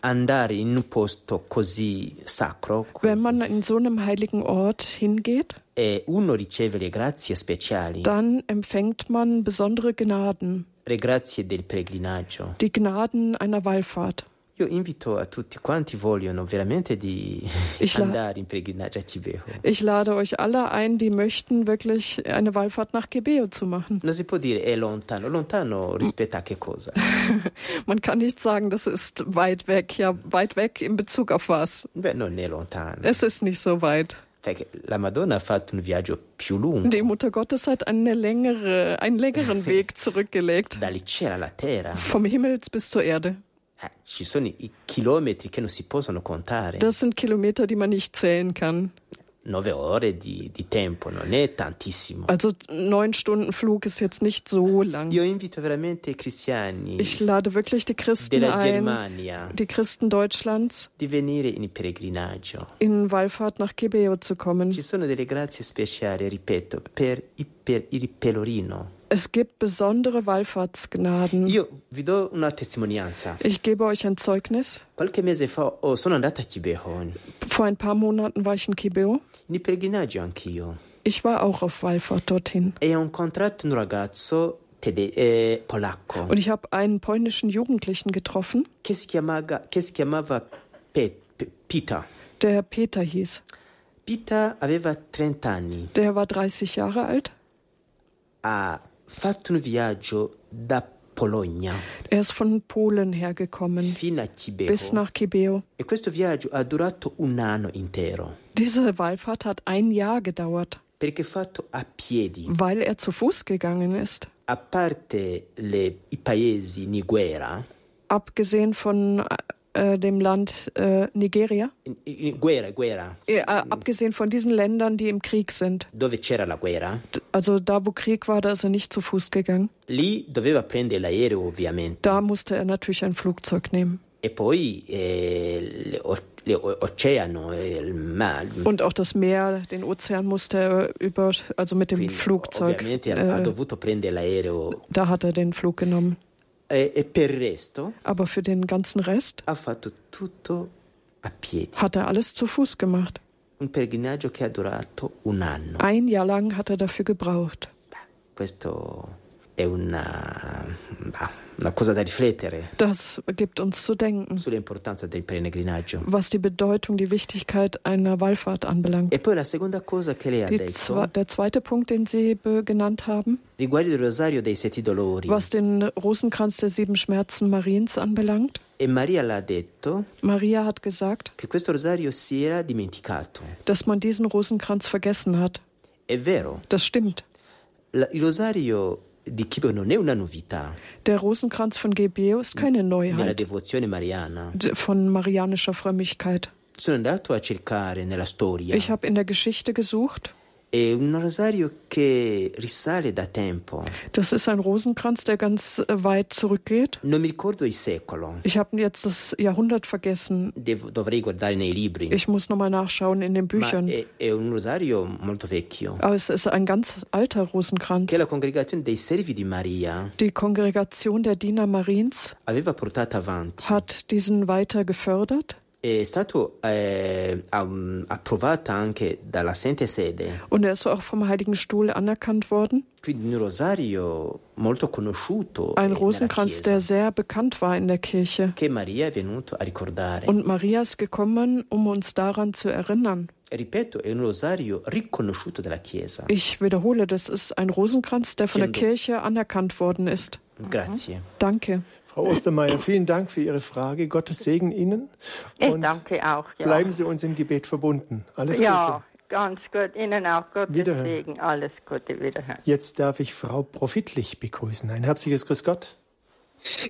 andare in un posto così sacro, Wenn man in so einem heiligen Ort hingeht, e uno riceve le grazie speciali, dann empfängt man besondere Gnaden, die Gnaden einer Wallfahrt. Io invito a tutti quanti vogliono veramente di Ich la- andare in pellegrinaggio a Cibeho. Ich lade euch alle ein, die möchten, wirklich eine Wallfahrt nach Gebeo zu machen. Non si può dire è lontano, lontano rispetto a che cosa? Man kann nicht sagen, das ist weit weg. Ja, weit weg in Bezug auf was? Beh, non è lontano. Es ist nicht so weit. Perché la Madonna ha fatto un viaggio più lungo. Die Mutter Gottes hat eine längere, einen längeren Weg zurückgelegt. Alla terra. Vom Himmel bis zur Erde. Eh. Das sind Kilometer, die man nicht zählen kann. Also neun Stunden Flug ist jetzt nicht so lang. Ich lade wirklich die Christen ein, die Christen Deutschlands, in Wallfahrt nach Gebeo zu kommen. Ci sono delle grazie speciali, ripeto, per, i- per il pelorino. Es gibt besondere Wallfahrtsgnaden. Ich gebe euch ein Zeugnis. Oh, Vor ein paar Monaten war ich in anch'io, Ich war auch auf Wallfahrt dorthin. e eh, Und ich habe einen polnischen Jugendlichen getroffen, Peter. der Peter hieß. Peter aveva 30 anni, Der war 30 Jahre alt. ha fatto un viaggio da Bologna Er ist von Polen hergekommen bis nach Kibeo. e questo viaggio ha durato un anno intero Diese Wallfahrt hat ein Jahr gedauert, perché fatto a piedi, weil er zu Fuß gegangen ist. a parte le- i paesi Niguera, Abgesehen von äh, dem Land äh, Nigeria, in- in- guerra, guerra, äh, abgesehen von diesen Ländern, die im Krieg sind. dove c'era la guerra, Also da, wo Krieg war, da ist er nicht zu Fuß gegangen. lì doveva prendere l'aereo ovviamente Da musste er natürlich ein Flugzeug nehmen. e poi eh, le- o- le- o- oceano, eh, il mare. Und auch das Meer, den Ozean musste er über, also mit dem Quindi, Flugzeug. ovviamente ha, ha Äh, dovuto prendere l'aereo da hat er den Flug genommen. E, e Aber für den ganzen Rest ha fatto tutto a piedi. hat er alles zu Fuß gemacht. Ein Jahr lang hat er dafür gebraucht. Questo è una, una cosa da riflettere Das gibt uns zu denken, was die Bedeutung, die Wichtigkeit einer Wallfahrt anbelangt. E poi la seconda cosa che lei ha Die der zweite Punkt, den Sie genannt haben, was den Rosenkranz der sieben Schmerzen Mariens anbelangt. E Maria l'ha detto Maria hat gesagt, che questo rosario si era dimenticato. dass man diesen Rosenkranz vergessen hat. È vero, Das stimmt. la- il rosario di Kibio non è una novità Der Rosenkranz von Gebeo ist keine nella Neuheit devozione mariana. von marianischer Frömmigkeit. Sono andato a cercare nella storia. Ich habe in der Geschichte gesucht. È un rosario che risale da tempo. Das ist ein Rosenkranz, der ganz äh, weit zurückgeht. Ich habe jetzt das Jahrhundert vergessen. Ich muss nochmal nachschauen in den Büchern. Aber es ist ein ganz alter Rosenkranz. Die Kongregation der Diener Mariens hat diesen weiter gefördert È stato eh, approvato anche dalla Santa Sede. und er ist auch vom Heiligen Stuhl anerkannt worden. Quindi un rosario molto conosciuto Ein eh, nella Rosenkranz, der sehr bekannt war in der Kirche. che Maria è venuto a ricordare. Und Maria ist gekommen, um uns daran zu erinnern. Ripeto, è un rosario riconosciuto dalla Chiesa. Ich wiederhole, das ist ein Rosenkranz, der von der. Kirche anerkannt worden ist. Grazie. Danke. Frau Ostermeier, vielen Dank für Ihre Frage. Gottes Segen Ihnen. Ich Und danke auch. Ja, bleiben Sie uns im Gebet verbunden. Alles ja Gute. ganz gut. Ihnen auch Gottes Wiederhören. Segen. Alles Gute. Wiederhören. Jetzt darf ich Frau Profitlich begrüßen. Ein herzliches Grüß Gott.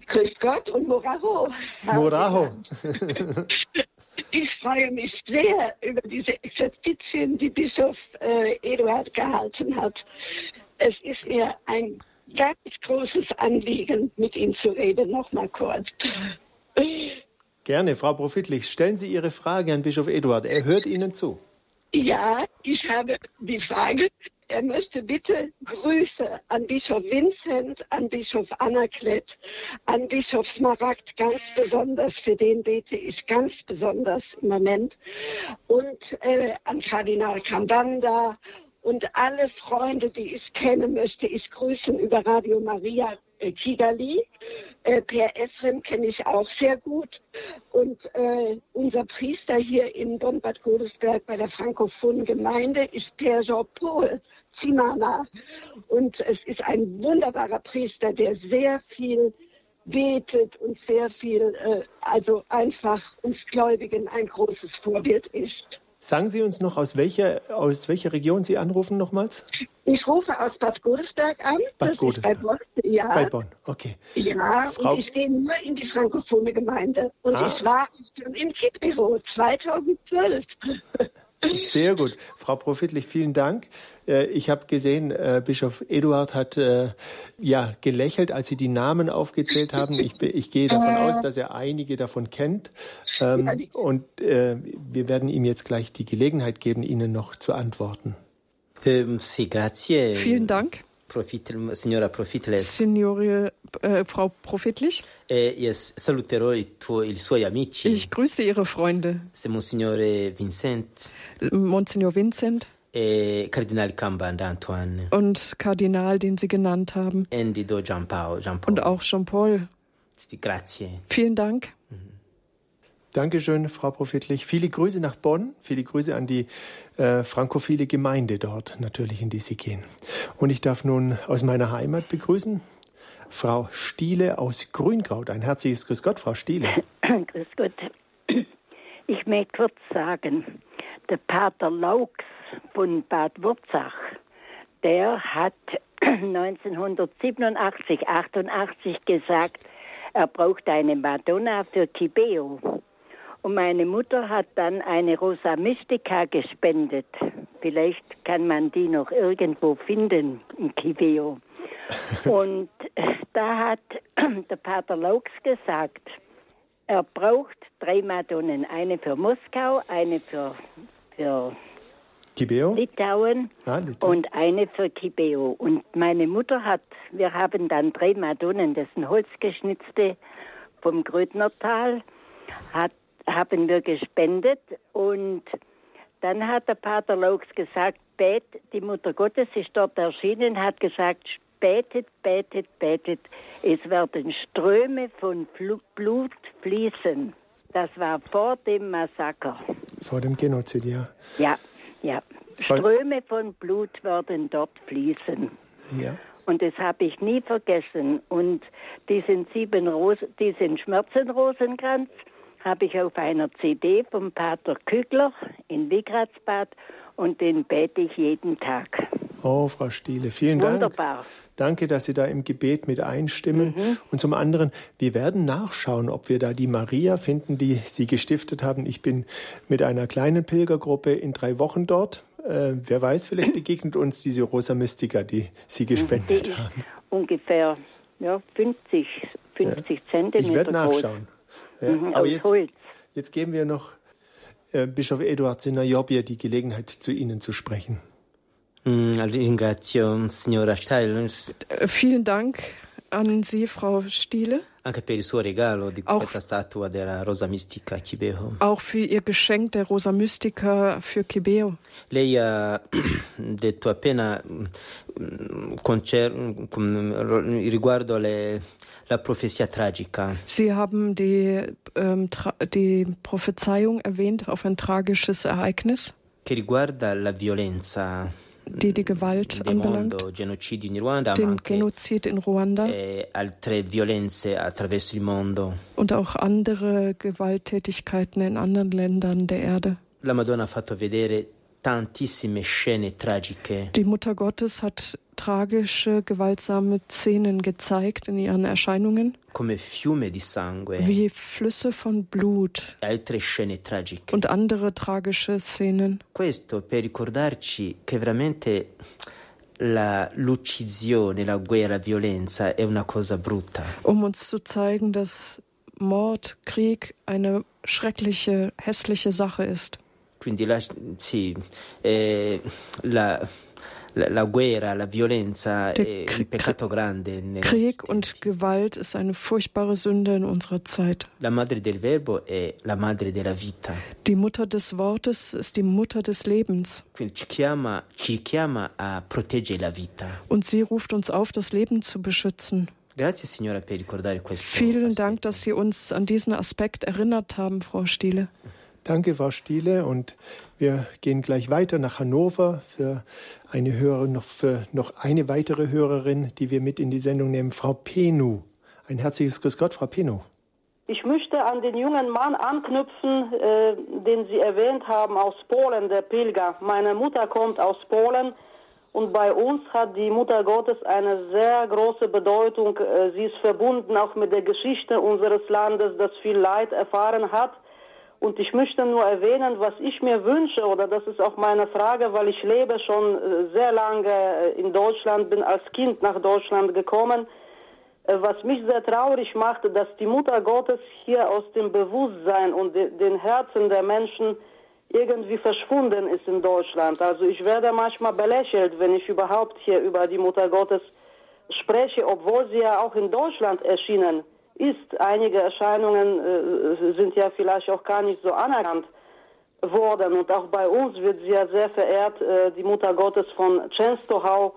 Grüß Gott und Moraho. Moraho. Ich freue mich sehr über diese Exerzitien, die Bischof äh, Eduard gehalten hat. Es ist mir ein ganz großes Anliegen, mit ihm zu reden. Nochmal kurz. Gerne, Frau Profitlich. Stellen Sie Ihre Frage an Bischof Eduard. Er hört Ihnen zu. Ja, ich habe die Frage, er möchte bitte Grüße an Bischof Vincent, an Bischof Anaklet, an Bischof Smaragd ganz besonders, für den bete ich ganz besonders im Moment, und äh, an Kardinal Kambanda und alle Freunde, die ich kenne, möchte ich grüßen über Radio Maria äh, Kigali. Äh, per Ephraim kenne ich auch sehr gut. Und äh, unser Priester hier in Bonn-Bad Godesberg bei der frankophonen Gemeinde ist Per Jean-Paul Zimana. Und es ist ein wunderbarer Priester, der sehr viel betet und sehr viel, äh, also einfach uns Gläubigen ein großes Vorbild ist. Sagen Sie uns noch, aus welcher, aus welcher Region Sie anrufen nochmals? Ich rufe aus Bad Godesberg an. Bad das Godesberg. Ist bei Bonn. Ja, Bei Bonn, okay. Ja, Frau- und ich gehe nur in die frankophone Gemeinde. Und Ah. ich war schon im Kidbüro 2012. Sehr gut. Frau Profitlich, vielen Dank. Äh, Ich habe gesehen, äh, Bischof Eduard hat äh, ja gelächelt, als Sie die Namen aufgezählt haben. Ich, be- ich gehe davon aus, dass er einige davon kennt. Ähm, Und wir werden ihm jetzt gleich die Gelegenheit geben, Ihnen noch zu antworten. Grazie. Vielen Dank, Profit- signora Profitles. Signore, äh, Frau Profitlich. E saluterò i, suoi amici, Ich grüße Ihre Freunde, se Monsignore Vincent Monsignor Vincent e Cardinale Cambanda Antoine, und Kardinal, den Sie genannt haben. Andy Do Giampaolo. Giampaolo. Und auch Jean-Paul. Grazie. Vielen Dank. Dankeschön, Frau Profitlich. Viele Grüße nach Bonn, viele Grüße an die äh, frankophile Gemeinde dort, natürlich, in die Sie gehen. Und ich darf nun aus meiner Heimat begrüßen Frau Stiele aus Grünkraut. Ein herzliches Grüß Gott, Frau Stiele. Grüß Gott. Ich möchte kurz sagen, der Pater Laux von Bad Wurzach, der hat 1987, 88 gesagt, er braucht eine Madonna für Kibeo. Und meine Mutter hat dann eine Rosa Mystica gespendet. Vielleicht kann man die noch irgendwo finden in Kibeo. Und äh, da hat der Pater Laux gesagt, er braucht drei Madonnen. Eine für Moskau, eine für, für? Litauen Ah, Litauen. und eine für Kibeo. Und meine Mutter hat, wir haben dann drei Madonnen, das sind holzgeschnitzte vom Grödnertal, hat, haben wir gespendet. Und dann hat der Pater Laux gesagt, bet, die Mutter Gottes ist dort erschienen, hat gesagt, betet, betet, betet. Es werden Ströme von Flu Blut fließen. Das war vor dem Massaker. Vor dem Genozid, ja. Ja, ja. Ströme von Blut werden dort fließen. Ja. Und das habe ich nie vergessen. Und diesen sieben Rosen, diesen Schmerzenrosenkranz habe ich auf einer CD vom Pater Kügler in Wigratsbad und den bete ich jeden Tag. Oh, Frau Stiele, vielen Dank. Wunderbar. Danke, dass Sie da im Gebet mit einstimmen. Und zum anderen, wir werden nachschauen, ob wir da die Maria finden, die Sie gestiftet haben. Ich bin mit einer kleinen Pilgergruppe in drei Wochen dort. Äh, wer weiß, vielleicht begegnet uns diese Rosa Mystica, die Sie Die gespendet ist haben. ungefähr ja, 50, 50 Zentimeter Ich werde groß. nachschauen. Mhm, aber jetzt, Holz. jetzt geben wir noch äh, Bischof Eduard Sinajobia die Gelegenheit, zu Ihnen zu sprechen. Mm, Steil Äh, Vielen Dank an Sie, Frau Stiele, anche per il suo regalo di Auch- questa statua della Rosa Mistica a Kibeho. auch für Ihr Geschenk der Rosa Mystica für Kibeo. Lei ha detto appena mm, concer- riguardo alle- la profezia tragica. Sie haben die, ähm, die Prophezeiung erwähnt auf ein tragisches Ereignis, che riguarda la violenza die die Gewalt anbelangt, den Genozid in Ruanda eh, und auch andere Gewalttätigkeiten in anderen Ländern der Erde. Die Mutter Gottes hat tragische, gewaltsame Szenen gezeigt in ihren Erscheinungen, wie Flüsse von Blut und andere tragische Szenen. Questo per ricordarci che veramente la- l'uccisione, la guerra, la violenza è una cosa brutta. um uns zu zeigen, dass Mord, Krieg eine schreckliche, hässliche Sache ist. Quindi la, sì, eh, la, Der Krieg- peccato grande. nei nostri Krieg tempi. und Gewalt ist eine furchtbare Sünde in unserer Zeit. La madre del verbo è la madre della vita. Die Mutter des Wortes ist die Mutter des Lebens. Quindi ci chiama, ci chiama a proteggere la vita. Und sie ruft uns auf, das Leben zu beschützen. Grazie Signora per ricordare questo. Vielen Dank, dass Sie uns an diesen Aspekt erinnert haben, Frau Stiele. Danke, Frau Stiele. Und wir gehen gleich weiter nach Hannover für eine Hörerin, noch für noch eine weitere Hörerin, die wir mit in die Sendung nehmen, Frau Penu. Ein herzliches Grüß Gott, Frau Penu. Ich möchte an den jungen Mann anknüpfen, äh, den Sie erwähnt haben, aus Polen, der Pilger. Meine Mutter kommt aus Polen und bei uns hat die Mutter Gottes eine sehr große Bedeutung. Äh, sie ist verbunden auch mit der Geschichte unseres Landes, das viel Leid erfahren hat. Und ich möchte nur erwähnen, was ich mir wünsche, oder das ist auch meine Frage, weil ich lebe schon äh, sehr lange äh, in Deutschland, bin als Kind nach Deutschland gekommen. Äh, Was mich sehr traurig macht, dass die Mutter Gottes hier aus dem Bewusstsein und de den Herzen der Menschen irgendwie verschwunden ist in Deutschland. Also ich werde manchmal belächelt, wenn ich überhaupt hier über die Mutter Gottes spreche, obwohl sie ja auch in Deutschland erschienen ist. Einige Erscheinungen äh, sind ja vielleicht auch gar nicht so anerkannt worden. Und auch bei uns wird sie ja sehr verehrt, äh, die Mutter Gottes von Częstochow.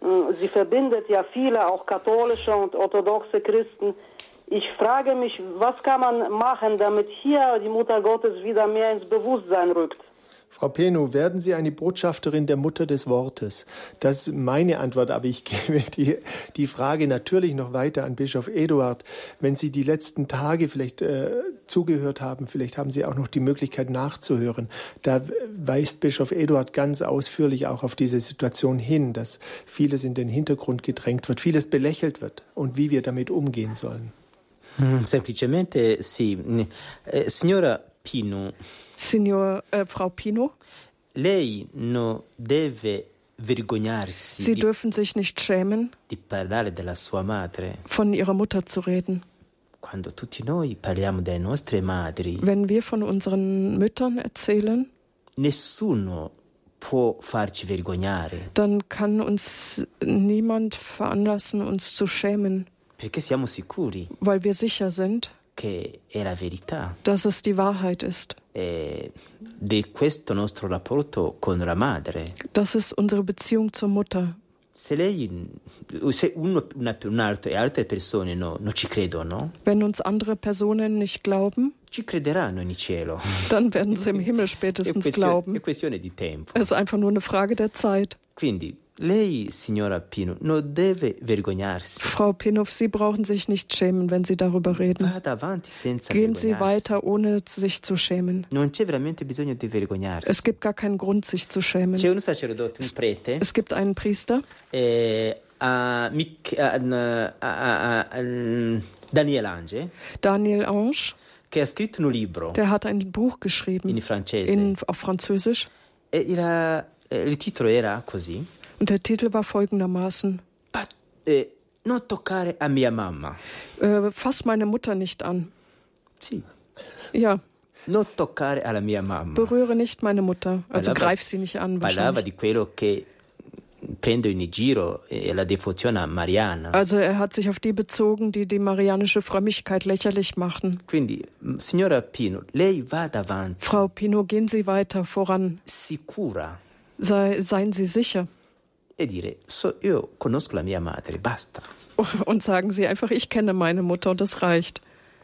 Äh, Sie verbindet ja viele, auch katholische und orthodoxe Christen. Ich frage mich, was kann man machen, damit hier die Mutter Gottes wieder mehr ins Bewusstsein rückt? Frau Penu, werden Sie eine Botschafterin der Mutter des Wortes? Das ist meine Antwort, aber ich gebe die, die Frage natürlich noch weiter an Bischof Eduard. Wenn Sie die letzten Tage vielleicht äh, zugehört haben, vielleicht haben Sie auch noch die Möglichkeit nachzuhören. Da weist Bischof Eduard ganz ausführlich auch auf diese Situation hin, dass vieles in den Hintergrund gedrängt wird, vieles belächelt wird und wie wir damit umgehen sollen. Mm, Semplicemente sì. Signora Pino, Signor, äh, Frau Pino, lei non deve vergognarsi Sie di, dürfen sich nicht schämen, di parlare della sua madre von Ihrer Mutter zu reden. quando tutti noi parliamo delle nostre madri. Wenn wir von unseren Müttern erzählen, Nessuno può farci vergognare dann kann uns niemand veranlassen, uns zu schämen, perché siamo sicuri weil wir sicher sind, che è la verità. dass es die Wahrheit ist. E di questo nostro rapporto con la madre. Das ist unsere Beziehung zur Mutter. se lei, se uno, una, un altro e altre persone no, non ci credono, Wenn uns andere Personen nicht glauben, ci crederanno in cielo. dann werden sie im Himmel È spätestens glauben. è questione di tempo. Es ist einfach nur eine Frage der Zeit. Quindi lei, signora Pino, non deve vergognarsi. Frau Pinoff, Sie brauchen sich nicht schämen, wenn Sie darüber reden. Vada avanti senza Gehen Sie weiter, ohne sich zu schämen. Non c'è veramente bisogno di vergognarsi. Es gibt gar keinen Grund, sich zu schämen. C'è un sacerdote, un prete, Es gibt einen Priester, eh, a, a- a- Daniel Ange, Daniel Ange, che ha scritto un libro der hat ein Buch geschrieben in francese. in, auf Französisch. E era- eh, il titolo era così: Und der Titel war folgendermaßen: eh, Non toccare a mia mamma. äh, Fass meine Mutter nicht an. Sì. Ja, Non toccare alla mia mamma. berühre nicht meine Mutter. Also Parlava- greif sie nicht an. Parlava di quello che prendo in giro e la devozione a Mariana. Also er hat sich auf die bezogen, die die marianische Frömmigkeit lächerlich machten. Quindi, signora Pino, lei vada avanti, Frau Pino, gehen Sie weiter voran. sicura, Sei, seien Sie sicher. E dire: so, Io conosco la mia madre, basta. Und sagen Sie einfach, ich kenne meine Mutter und das reicht.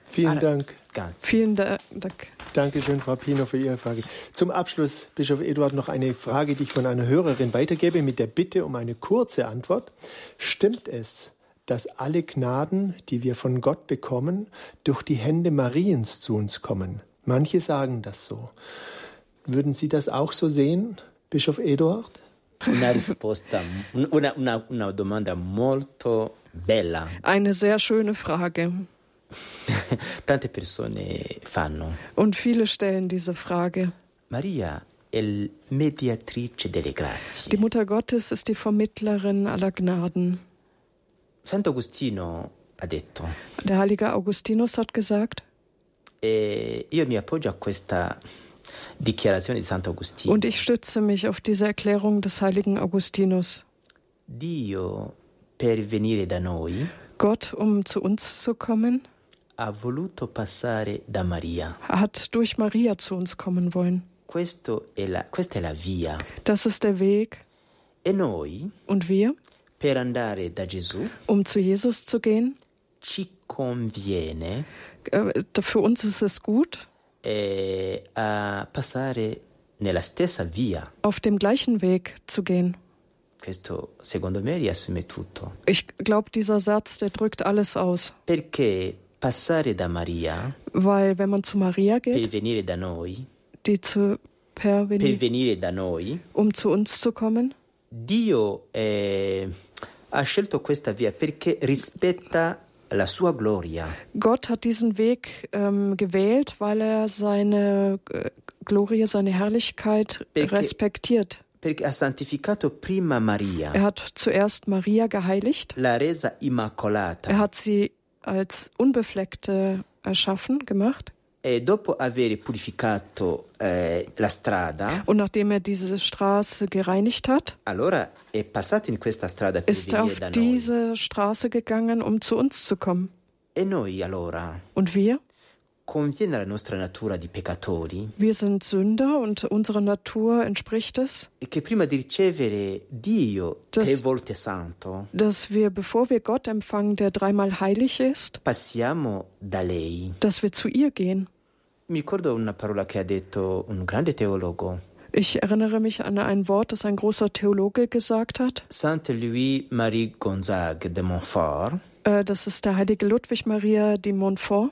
Vielen Dank. Vielen Da- Dank. Dankeschön, Frau Pino, für Ihre Frage. Zum Abschluss, Bischof Eduard, noch eine Frage, die ich von einer Hörerin weitergebe, mit der Bitte um eine kurze Antwort. Stimmt es, dass alle Gnaden, die wir von Gott bekommen, durch die Hände Mariens zu uns kommen? Manche sagen das so. Würden Sie das auch so sehen, Bischof Eduard? Una risposta, un- una, una, una domanda molto bella. Eine sehr schöne Frage. Tante persone fanno. Und viele stellen diese Frage. Maria è mediatrice delle grazie. Die Mutter Gottes ist die Vermittlerin aller Gnaden. Sant'Agostino ha detto, Der heilige Augustinus hat gesagt, e io mi appoggio a questa. Und ich stütze mich auf diese Erklärung des heiligen Augustinus. Dio, per venire da noi, Gott, um zu uns zu kommen, ha voluto passare da Maria. hat durch Maria zu uns kommen wollen. Questo è la- questa è la via. Das ist der Weg. E noi, Und wir, per andare da Gesù, um zu Jesus zu gehen, ci conviene äh, für uns ist es gut, eh, a passare nella stessa via. auf dem gleichen Weg zu gehen. Questo, secondo me, riassume tutto. Ich glaube, dieser Satz, der drückt alles aus. Perché passare da Maria Weil wenn man zu Maria per geht, venire da noi, die zu per per Veni- venire da noi, um zu uns zu kommen, Dio eh, ha scelto questa via perché rispetta la sua gloria. Gott hat diesen Weg ähm, gewählt, weil er seine äh, Glorie, seine Herrlichkeit Perché- respektiert. Perché ha santificato prima Maria, Er hat zuerst Maria geheiligt. l'ha resa immacolata Er hat sie als Unbefleckte erschaffen, gemacht. E dopo aver purificato eh, la strada, Und nachdem er diese Straße gereinigt hat, allora è passato in questa strada per ist er auf diese Straße gegangen, um zu uns zu kommen. E noi allora Und wir? conviene alla nostra natura di peccatori Wir sind Sünder und unserer Natur entspricht es, e che prima di ricevere Dio Das- tre volte santo, dass wir, bevor wir Gott empfangen, der dreimal heilig ist, dass wir zu ihr gehen. Mi ricordo una parola che ha detto un grande teologo, Ich erinnere mich an ein Wort, das ein großer Theologe gesagt hat. Saint Louis-Marie Gonzague de Montfort, Äh, Das ist der heilige Ludwig Maria di Montfort.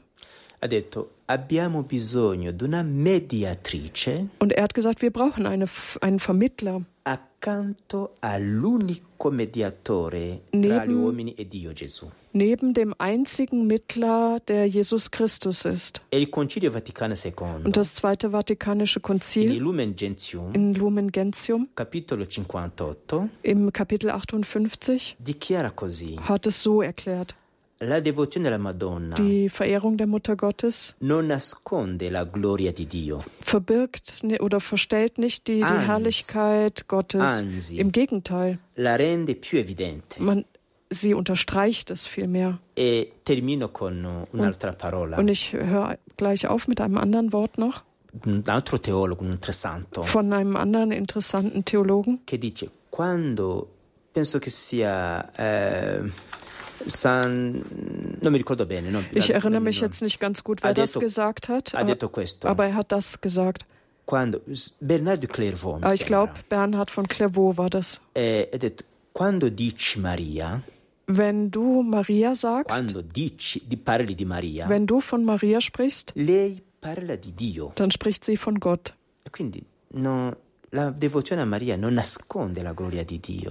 ha detto abbiamo bisogno di una mediatrice Und er hat gesagt, wir brauchen eine, einen Vermittler accanto all'unico mediatore tra Neben- gli uomini e Dio Gesù. neben dem einzigen Mittler, der Jesus Christus ist. E il Concilio Vaticano II, Und das Zweite Vatikanische in Konzil Lumen Gentium, in Lumen Gentium capitolo 58, im Kapitel 58 dichiara così: hat es so erklärt. La devozione alla Madonna Die Verehrung der Mutter Gottes non nasconde la gloria di Dio, verbirgt oder verstellt nicht die, die Anzi. Herrlichkeit Gottes. Anzi. Im Gegenteil, man, sie unterstreicht es vielmehr. E termino con un'altra parola. Und ich höre gleich auf mit einem anderen Wort noch Un altro teologo, santo, von einem anderen interessanten Theologen. che dice: Quando penso che sia eh, San... non mi ricordo bene. No, ich erinnere mich jetzt nicht ganz gut, wer detto, das gesagt hat. Ha detto questo. Aber er hat das gesagt. Quando, Bernard de Clairvaux. Ah, ich glaube, Bernhard von Clairvaux war das. Eh, detto, quando dici Maria, wenn du Maria sagst, quando dici, di parli di Maria, wenn du von Maria sprichst, lei parla di Dio. dann spricht sie von Gott. E quindi no,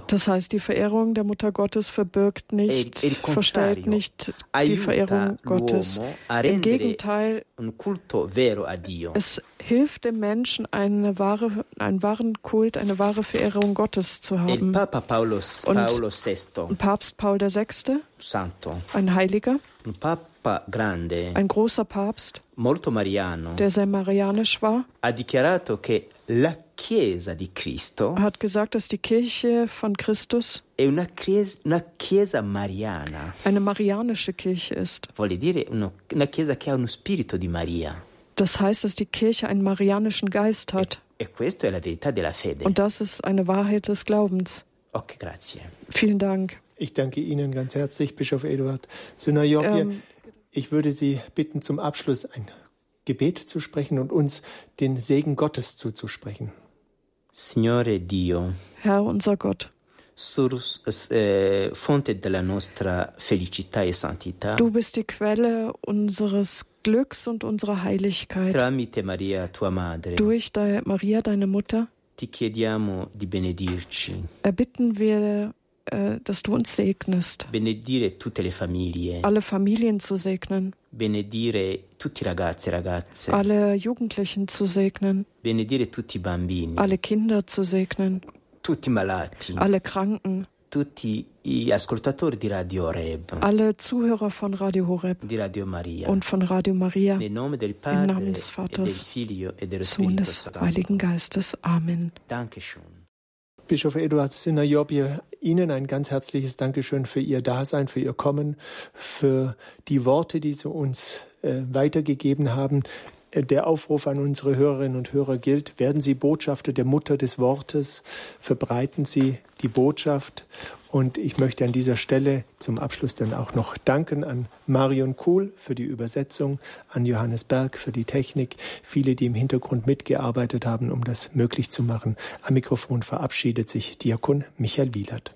Das heißt, die Verehrung der Mutter Gottes verbirgt nicht, verstellt nicht die Verehrung Gottes. Im Gegenteil, es hilft dem Menschen, eine wahre, einen wahren Kult, eine wahre Verehrung Gottes zu haben. Paolo, Paolo Und Papst Paul VI., ein Heiliger, ein großer Papst, der sehr marianisch war, ha dichiarato che la hat gesagt, dass die Kirche von Christus è una chiesa, una chiesa mariana. eine marianische Kirche ist. Vuol dire uno, una chiesa che ha uno spirito di Maria. Das heißt, dass die Kirche einen marianischen Geist hat. E, e questa è la verità della fede. Und das ist eine Wahrheit des Glaubens. Okay, grazie. Vielen Dank. Ich danke Ihnen ganz herzlich, Bischof Eduard Synajogie. Ähm, ich würde Sie bitten, zum Abschluss ein Gebet zu sprechen und uns den Segen Gottes zuzusprechen. Signore Dio, Herr unser Gott, eh, fonte della nostra felicità e santità. Du bist die Quelle unseres Glücks und unserer Heiligkeit. Tramite Maria, tua madre. Durch Maria, deine Mutter. Ti chiediamo di benedirci. Erbitten wir dass du uns segnest. Benedire tutte le famiglie. Alle Familien zu segnen. Benedire tutti ragazzi e ragazze. Alle Jugendlichen zu segnen. Benedire tutti i bambini. Alle Kinder zu segnen. Tutti malati. Alle Kranken. Tutti gli ascoltatori di Radio Horeb. Alle Zuhörer von Radio Horeb. Di Radio Maria. Und von Radio Maria. Nel nome del Padre, Im Namen des Vaters, e del Figlio e dello Sohn des Heiligen Geistes. Amen. Dankeschön. Bischof Eduard Sinajobie, Ihnen ein ganz herzliches Dankeschön für Ihr Dasein, für Ihr Kommen, für die Worte, die Sie uns äh, weitergegeben haben. Äh, der Aufruf an unsere Hörerinnen und Hörer gilt, werden Sie Botschafter der Mutter des Wortes, verbreiten Sie die Botschaft. Und ich möchte an dieser Stelle zum Abschluss dann auch noch danken an Marion Kuhl für die Übersetzung, an Johannes Berg für die Technik, viele, die im Hintergrund mitgearbeitet haben, um das möglich zu machen. Am Mikrofon verabschiedet sich Diakon Michael Wielert.